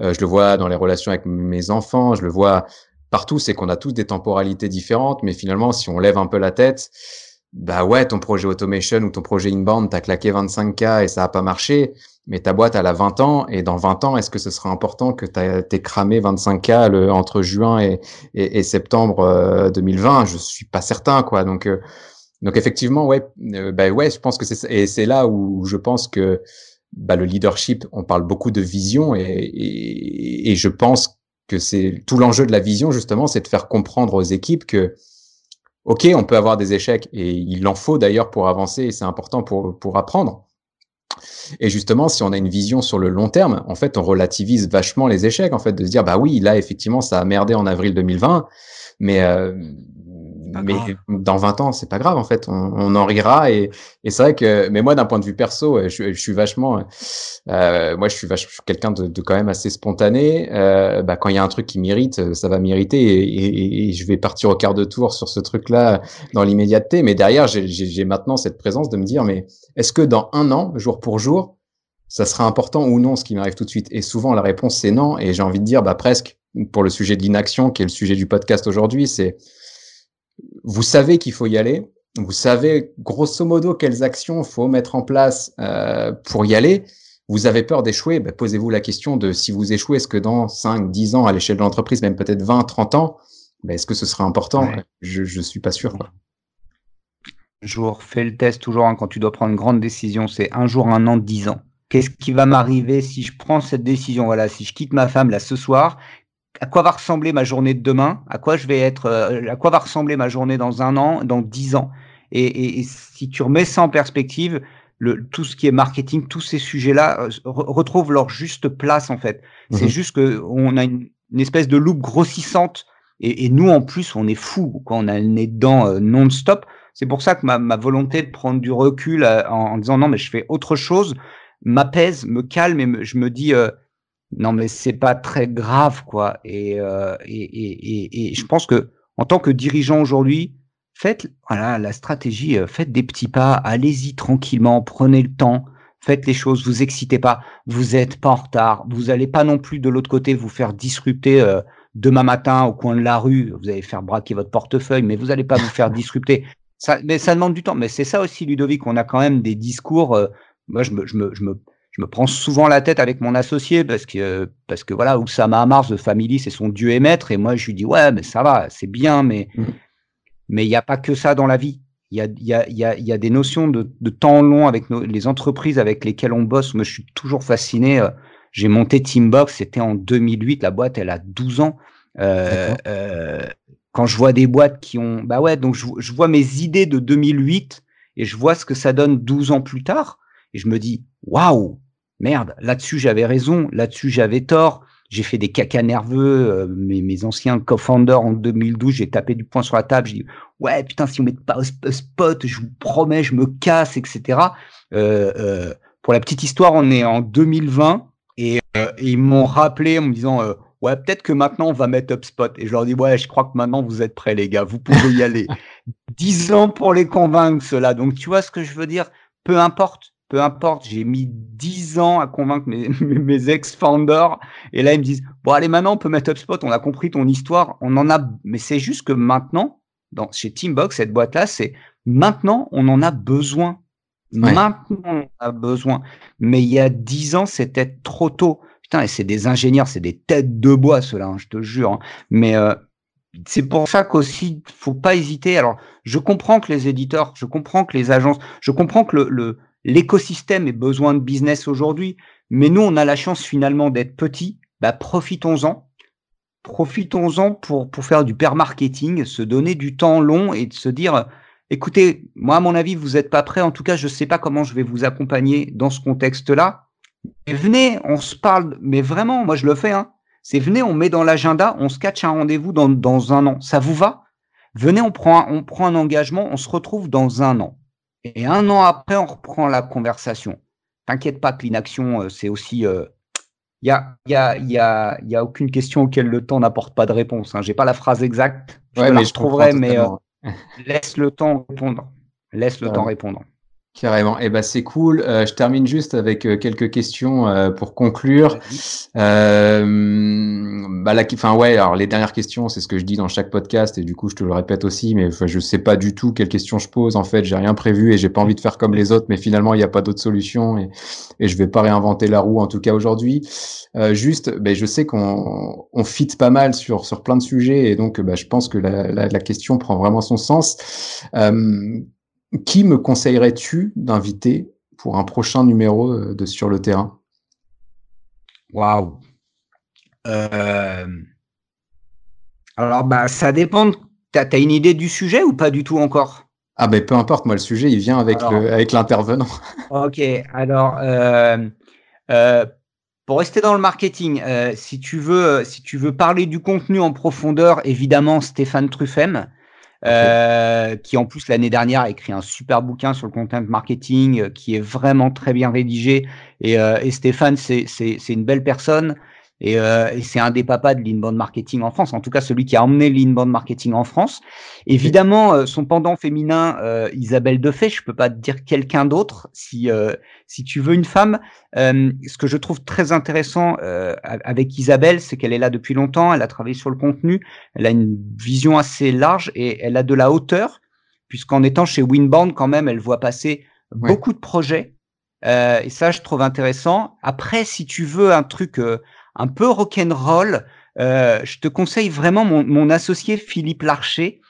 S1: euh, je le vois dans les relations avec mes enfants, je le vois partout, c'est qu'on a tous des temporalités différentes, mais finalement si on lève un peu la tête, bah ouais, ton projet automation ou ton projet inbound, t'as claqué 25K et ça a pas marché, mais ta boîte, elle a 20 ans, et dans 20 ans, est-ce que ce sera important que t'as- t'aies cramé 25K le- entre juin et, septembre euh, 2020? Je suis pas certain, quoi. Donc, euh, donc effectivement, ouais, euh, bah ouais, je pense que c'est. Et c'est là où je pense que bah, le leadership, on parle beaucoup de vision, et, et, et je pense que c'est tout l'enjeu de la vision, justement, c'est de faire comprendre aux équipes que Ok, on peut avoir des échecs et il en faut d'ailleurs pour avancer et c'est important pour, pour apprendre. Et justement, si on a une vision sur le long terme, en fait, on relativise vachement les échecs, en fait, de se dire, bah oui, là, effectivement, ça a merdé en avril 2020, mais, euh, mais dans 20 ans, c'est pas grave, en fait, on, on en rira. Et, et c'est vrai que, mais moi, d'un point de vue perso, je, je suis vachement, euh, moi, je suis, vach- je suis quelqu'un de, de quand même assez spontané. Euh, bah, quand il y a un truc qui m'irrite, euh, ça va m'irriter et, et- et je vais partir au quart de tour sur ce truc-là dans l'immédiateté. Mais derrière, j'ai maintenant cette présence de me dire, mais est-ce que dans un an, jour pour jour, ça sera important ou non ce qui m'arrive tout de suite? Et souvent, la réponse, c'est non. Et j'ai envie de dire, bah, presque, pour le sujet de l'inaction, qui est le sujet du podcast aujourd'hui, c'est vous savez qu'il faut y aller, vous savez grosso modo quelles actions faut mettre en place euh, pour y aller. Vous avez peur d'échouer, bah, posez-vous la question de si vous échouez, est-ce que dans 5, 10 ans à l'échelle de l'entreprise, même peut-être 20, 30 ans, bah, est-ce que ce sera important?
S3: Ouais.
S1: Je je suis pas sûr. Quoi.
S3: Je vous refais le test toujours hein, quand tu dois prendre une grande décision, c'est un jour, un an, dix ans. Qu'est-ce qui va m'arriver si je prends cette décision? Voilà, si je quitte ma femme là ce soir, à quoi va ressembler ma journée de demain À quoi je vais être euh, À quoi va ressembler ma journée dans un an, dans dix ans et, et- et si tu remets ça en perspective, le, tout ce qui est marketing, tous ces sujets-là euh, re- retrouvent leur juste place en fait. C'est
S1: Mhm.
S3: juste que on a une, une espèce de loupe grossissante et, et nous en plus on est fou quand on a le nez dedans euh, non-stop. C'est pour ça que ma, ma volonté de prendre du recul euh, en, en disant non mais je fais autre chose m'apaise, me calme et me- je me dis euh, non mais c'est pas très grave quoi. Et, euh, et, et, et, je pense que en tant que dirigeant aujourd'hui, faites voilà la stratégie, euh, faites des petits pas, allez-y tranquillement, prenez le temps, faites les choses, vous excitez pas, vous n'êtes pas en retard, vous n'allez pas non plus de l'autre côté vous faire disrupter euh, demain matin au coin de la rue, vous allez faire braquer votre portefeuille, mais vous n'allez pas vous faire disrupter. Ça, mais ça demande du temps. Mais c'est ça aussi, Ludovic, on a quand même des discours. Euh, moi, je me, je me, je me je me prends souvent la tête avec mon associé parce que parce que voilà Oussama Mars de Family c'est son dieu et maître. Et moi je lui dis ouais mais ça va c'est bien mais mmh. mais il n'y a pas que ça dans la vie. Il y a, y, a, y, a, y a des notions de, de temps long avec nos, les entreprises avec lesquelles on bosse. Moi je suis toujours fasciné euh, j'ai monté Teambox c'était en 2008 la boîte elle a 12 ans. Euh, euh, quand je vois des boîtes qui ont bah ouais donc je, je vois mes idées de 2008 et je vois ce que ça donne 12 ans plus tard et je me dis waouh merde, là-dessus j'avais raison, là-dessus j'avais tort. J'ai fait des cacas nerveux. Euh, mes, mes, anciens co-founders en 2012, j'ai tapé du poing sur la table. J'ai dit ouais putain si on met pas un spot, je vous promets, je me casse, etc. Euh, euh, pour la petite histoire, on est en 2020 et, et ils m'ont rappelé en me disant ouais peut-être que maintenant on va mettre HubSpot et je leur dis ouais je crois que maintenant vous êtes prêts les gars, vous pouvez y aller. [laughs] Dix ans pour les convaincre cela. Donc tu vois ce que je veux dire? Peu importe peu importe, j'ai mis 10 ans à convaincre [laughs] mes, mes ex-founders. Et là, ils me disent, bon, allez, maintenant, on peut mettre HubSpot, on a compris ton histoire, on en a, mais c'est juste que maintenant, dans, chez Teambox, cette boîte-là, c'est maintenant, on en a besoin. Maintenant, on a besoin. Mais il y a 10 ans, c'était trop tôt. Putain, et c'est des ingénieurs, c'est des têtes de bois, ceux-là, hein, je te jure. Hein. Mais, euh, c'est pour ça qu'aussi, faut pas hésiter. Alors, je comprends que les éditeurs, je comprends que les agences, je comprends que le, le, l'écosystème ait besoin de business aujourd'hui, mais nous, on a la chance finalement d'être petits, bah, profitons-en. Profitons-en pour, pour faire du pair marketing, se donner du temps long et de se dire, écoutez, moi, à mon avis, vous n'êtes pas prêt. En tout cas, je ne sais pas comment je vais vous accompagner dans ce contexte-là. Et venez, on se parle, mais vraiment, moi, je le fais, hein. C'est venez, on met dans l'agenda, on se catch un rendez-vous dans, dans un an. Ça vous va? Venez, on prend, on prend un engagement, on se retrouve dans un an. Et un an après, on reprend la conversation. T'inquiète pas que l'inaction, euh, c'est aussi. Il euh, y, a, y, a, y, a, y a aucune question auquel le temps n'apporte pas de réponse. Hein. J'ai pas la phrase exacte. Je mais la je trouverai, mais euh, laisse le temps répondre. Laisse le temps répondre.
S1: Carrément. Eh ben c'est cool. Euh, je termine juste avec euh, quelques questions euh, pour conclure. Euh, bah enfin ouais. Alors les dernières questions, c'est ce que je dis dans chaque podcast et du coup je te le répète aussi. Mais je sais pas du tout quelles questions je pose. En fait, j'ai rien prévu et j'ai pas envie de faire comme les autres. Mais finalement, il n'y a pas d'autre solution et, et je vais pas réinventer la roue en tout cas aujourd'hui. juste, ben je sais qu'on on fit pas mal sur sur plein de sujets et donc bah, je pense que la, la, la question prend vraiment son sens. Qui me conseillerais-tu d'inviter pour un prochain numéro euh, de Sur le terrain?
S3: Waouh euh, Alors, bah, ça dépend. Tu as, une idée du sujet ou pas du tout encore?
S1: Ah, ben peu importe, moi, le sujet, il vient avec l'intervenant.
S3: Ok, alors. Euh, pour rester dans le marketing, si tu veux, si tu veux parler du contenu en profondeur, évidemment Stéphane Truffem, euh, qui en plus l'année dernière a écrit un super bouquin sur le content marketing euh, qui est vraiment très bien rédigé. Et, euh, et Stéphane, c'est une belle personne. Et, euh, et c'est un des papas de l'inbound marketing en France, en tout cas celui qui a emmené l'inbound marketing en France. Évidemment, euh, son pendant féminin, euh, Isabelle Defay, je peux pas te dire quelqu'un d'autre. Si euh, si tu veux une femme, euh, ce que je trouve très intéressant avec Isabelle, c'est qu'elle est là depuis longtemps, elle a travaillé sur le contenu, elle a une vision assez large et elle a de la hauteur, puisqu'en étant chez Winbound quand même, elle voit passer beaucoup de projets. et ça, je trouve intéressant. Après, si tu veux un truc un peu rock'n'roll, euh, je te conseille vraiment mon, mon associé Philippe Larcher.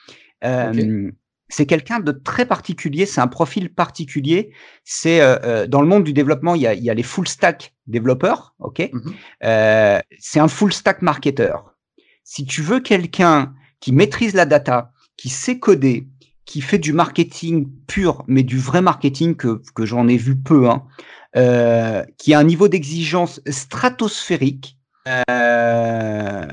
S3: Euh, C'est quelqu'un de très particulier, c'est un profil particulier. C'est euh, euh, dans le monde du développement, il y a, il y a les full stack développeurs, ok? Mhm. euh, c'est un full stack marketeur. Si tu veux quelqu'un qui maîtrise la data, qui sait coder, qui fait du marketing pur, mais du vrai marketing que, que j'en ai vu peu, hein, euh, qui a un niveau d'exigence stratosphérique. Euh,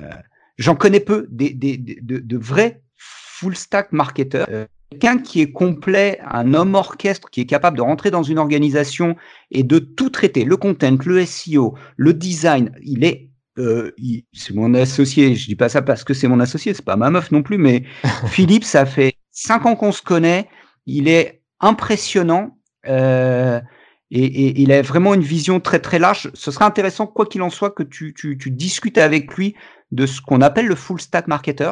S3: J'en connais peu, des, des, de, de, vrais full stack marketeurs. Euh, quelqu'un qui est complet, un homme orchestre qui est capable de rentrer dans une organisation et de tout traiter, le content, le SEO, le design, il est euh, c'est mon associé. Je dis pas ça parce que c'est mon associé, c'est pas ma meuf non plus, mais [laughs] Philippe, ça fait cinq ans qu'on se connaît, il est impressionnant. Euh, et, il a vraiment une vision très très large. Ce serait intéressant, quoi qu'il en soit, que tu, tu, tu, discutes avec lui de ce qu'on appelle le full stack marketer.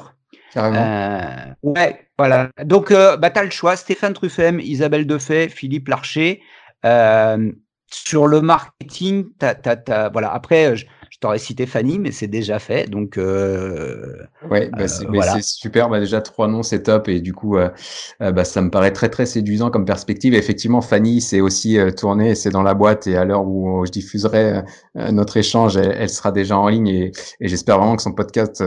S1: Carrément. Euh,
S3: ouais, voilà. Donc, euh, bah, tu as le choix. Stéphane Truffem, Isabelle Defay, Philippe Larcher. Euh, sur le marketing, t'as, t'as, t'as, voilà. Après, je, je t'aurais cité Fanny, mais c'est déjà fait. Donc, euh,
S1: ouais, bah, c'est, c'est super. Bah, déjà, trois noms, c'est top. Et du coup, euh, euh, bah, ça me paraît très, très séduisant comme perspective. effectivement, Fanny, c'est aussi euh, tourné, c'est dans la boîte. Et à l'heure où je diffuserai notre échange, elle, sera déjà en ligne. Et, et j'espère vraiment que son podcast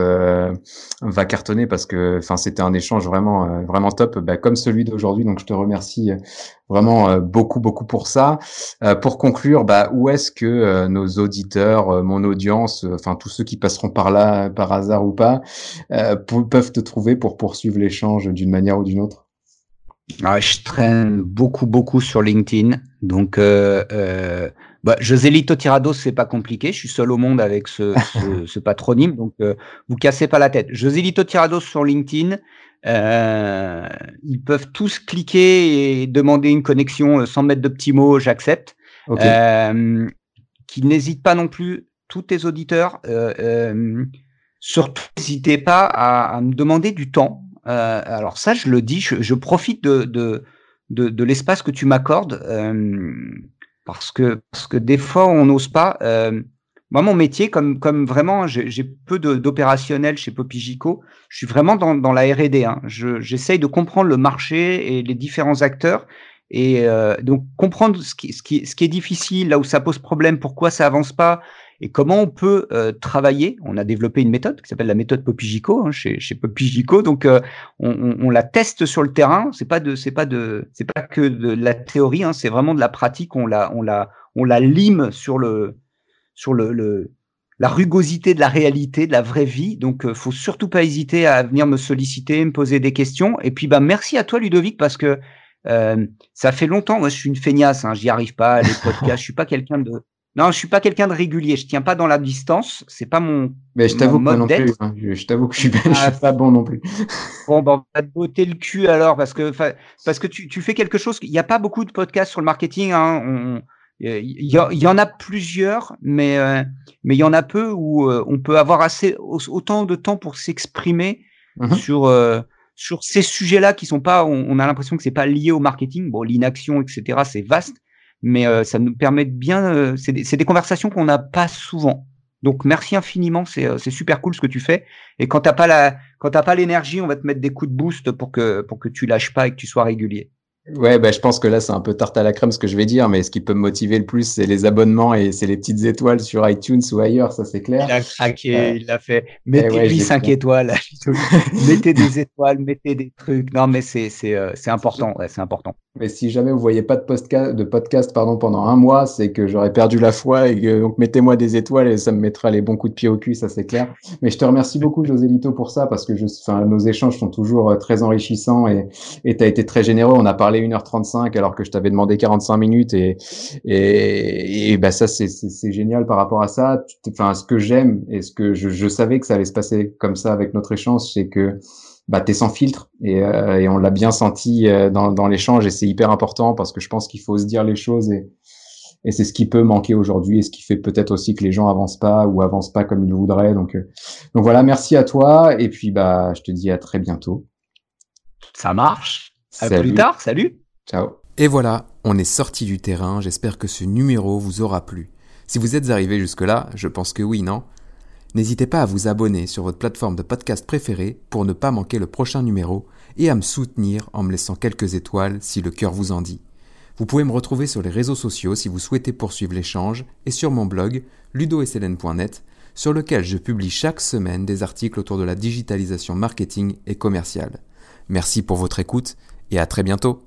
S1: va cartonner parce que, enfin, c'était un échange vraiment, vraiment top, bah, comme celui d'aujourd'hui. Donc, je te remercie vraiment beaucoup, beaucoup pour ça. pour conclure, bah, où est-ce que nos auditeurs, mon audience, euh, enfin tous ceux qui passeront par là par hasard ou pas, euh, peuvent te trouver pour poursuivre l'échange d'une manière ou d'une autre?
S3: Ah, Je traîne beaucoup, beaucoup sur LinkedIn. Donc, euh, bah, José Lito Tirado, c'est pas compliqué. Je suis seul au monde avec ce, ce, [laughs] patronyme. Donc, vous cassez pas la tête. José Lito Tirado sur LinkedIn. Ils peuvent tous cliquer et demander une connexion sans mettre de petits mots, j'accepte. Euh, qui n'hésitent pas non plus tous tes auditeurs, euh, euh, surtout n'hésitez pas à, me demander du temps. Euh, alors ça, je le dis, je, profite de, de, de, l'espace que tu m'accordes parce que parce que des fois on n'ose pas. Moi, mon métier, comme comme vraiment, j'ai peu d'opérationnel chez Popigico. Je suis vraiment dans, dans la R&D. Hein. J'essaye de comprendre le marché et les différents acteurs. Et donc comprendre ce qui, ce, qui, ce qui est difficile, là où ça pose problème, pourquoi ça avance pas, et comment on peut euh, travailler. On a développé une méthode qui s'appelle la méthode Popigico hein, chez, chez Popigico. Donc, euh, on, on, la teste sur le terrain. C'est pas de, c'est pas de, c'est pas que de la théorie. Hein, c'est vraiment de la pratique. On la, on la, on la lime sur le, sur le, le la rugosité de la réalité, de la vraie vie. Donc, euh, faut surtout pas hésiter à venir me solliciter, me poser des questions. Et puis, bah, merci à toi, Ludovic, parce que euh, ça fait longtemps. Moi, je suis une feignasse. Hein, J'y arrive pas. Les podcasts. je suis pas quelqu'un de non, je suis pas quelqu'un de régulier. Je tiens pas dans la distance. C'est pas mon.
S1: Mais je t'avoue pas non plus. Hein. Je, t'avoue que je suis, je suis pas bon non plus. [laughs]
S3: bon, ben, on va te botter le cul alors parce que parce que tu, tu fais quelque chose. Il n'y a pas beaucoup de podcasts sur le marketing. Hein. Il y, en a plusieurs, mais euh, mais il y en a peu où euh, on peut avoir assez autant de temps pour s'exprimer mm-hmm. sur euh, sur ces sujets-là qui sont pas. On, on a l'impression que c'est pas lié au marketing. Bon, l'inaction, etc. C'est vaste mais euh, ça nous permet de bien. Euh, c'est des, des, conversations qu'on n'a pas souvent. Donc merci infiniment, c'est euh, super cool ce que tu fais. Et quand t'as pas la, quand t'as pas l'énergie, on va te mettre des coups de boost pour que pour que tu lâches pas et que tu sois régulier.
S1: Ouais, bah, je pense que là, c'est un peu tarte à la crème ce que je vais dire, mais ce qui peut me motiver le plus, c'est les abonnements et c'est les petites étoiles sur iTunes ou ailleurs, ça c'est clair.
S3: Il a craqué, il l'a fait. Mettez-lui 5 étoiles, [laughs] mettez des étoiles, mettez des trucs. Non, mais c'est euh, important, ouais, c'est important.
S1: Mais si jamais vous voyez pas de podcast, de podcast pardon, pendant un mois, c'est que j'aurais perdu la foi et que, donc mettez-moi des étoiles et ça me mettra les bons coups de pied au cul, ça c'est clair. Mais je te remercie beaucoup, José Lito, pour ça parce que je, nos échanges sont toujours euh, très enrichissants et tu as été très généreux. On a parlé 1h35 alors que je t'avais demandé 45 minutes et, et, bah ça c'est, c'est, génial par rapport à ça. Enfin, ce que j'aime et ce que je, je savais que ça allait se passer comme ça avec notre échange, c'est que bah, t'es sans filtre et, euh, et on l'a bien senti euh, dans, dans l'échange et c'est hyper important parce que je pense qu'il faut se dire les choses et, et c'est ce qui peut manquer aujourd'hui et ce qui fait peut-être aussi que les gens avancent pas ou avancent pas comme ils voudraient. Donc, euh, donc voilà, merci à toi et puis bah je te dis à très bientôt.
S3: Ça marche. À plus tard. Salut.
S1: Ciao.
S4: Et voilà, on est sorti du terrain. J'espère que ce numéro vous aura plu. Si vous êtes arrivé jusque-là, je pense que oui, non? N'hésitez pas à vous abonner sur votre plateforme de podcast préférée pour ne pas manquer le prochain numéro et à me soutenir en me laissant quelques étoiles si le cœur vous en dit. Vous pouvez me retrouver sur les réseaux sociaux si vous souhaitez poursuivre l'échange et sur mon blog ludosln.net sur lequel je publie chaque semaine des articles autour de la digitalisation marketing et commerciale. Merci pour votre écoute et à très bientôt.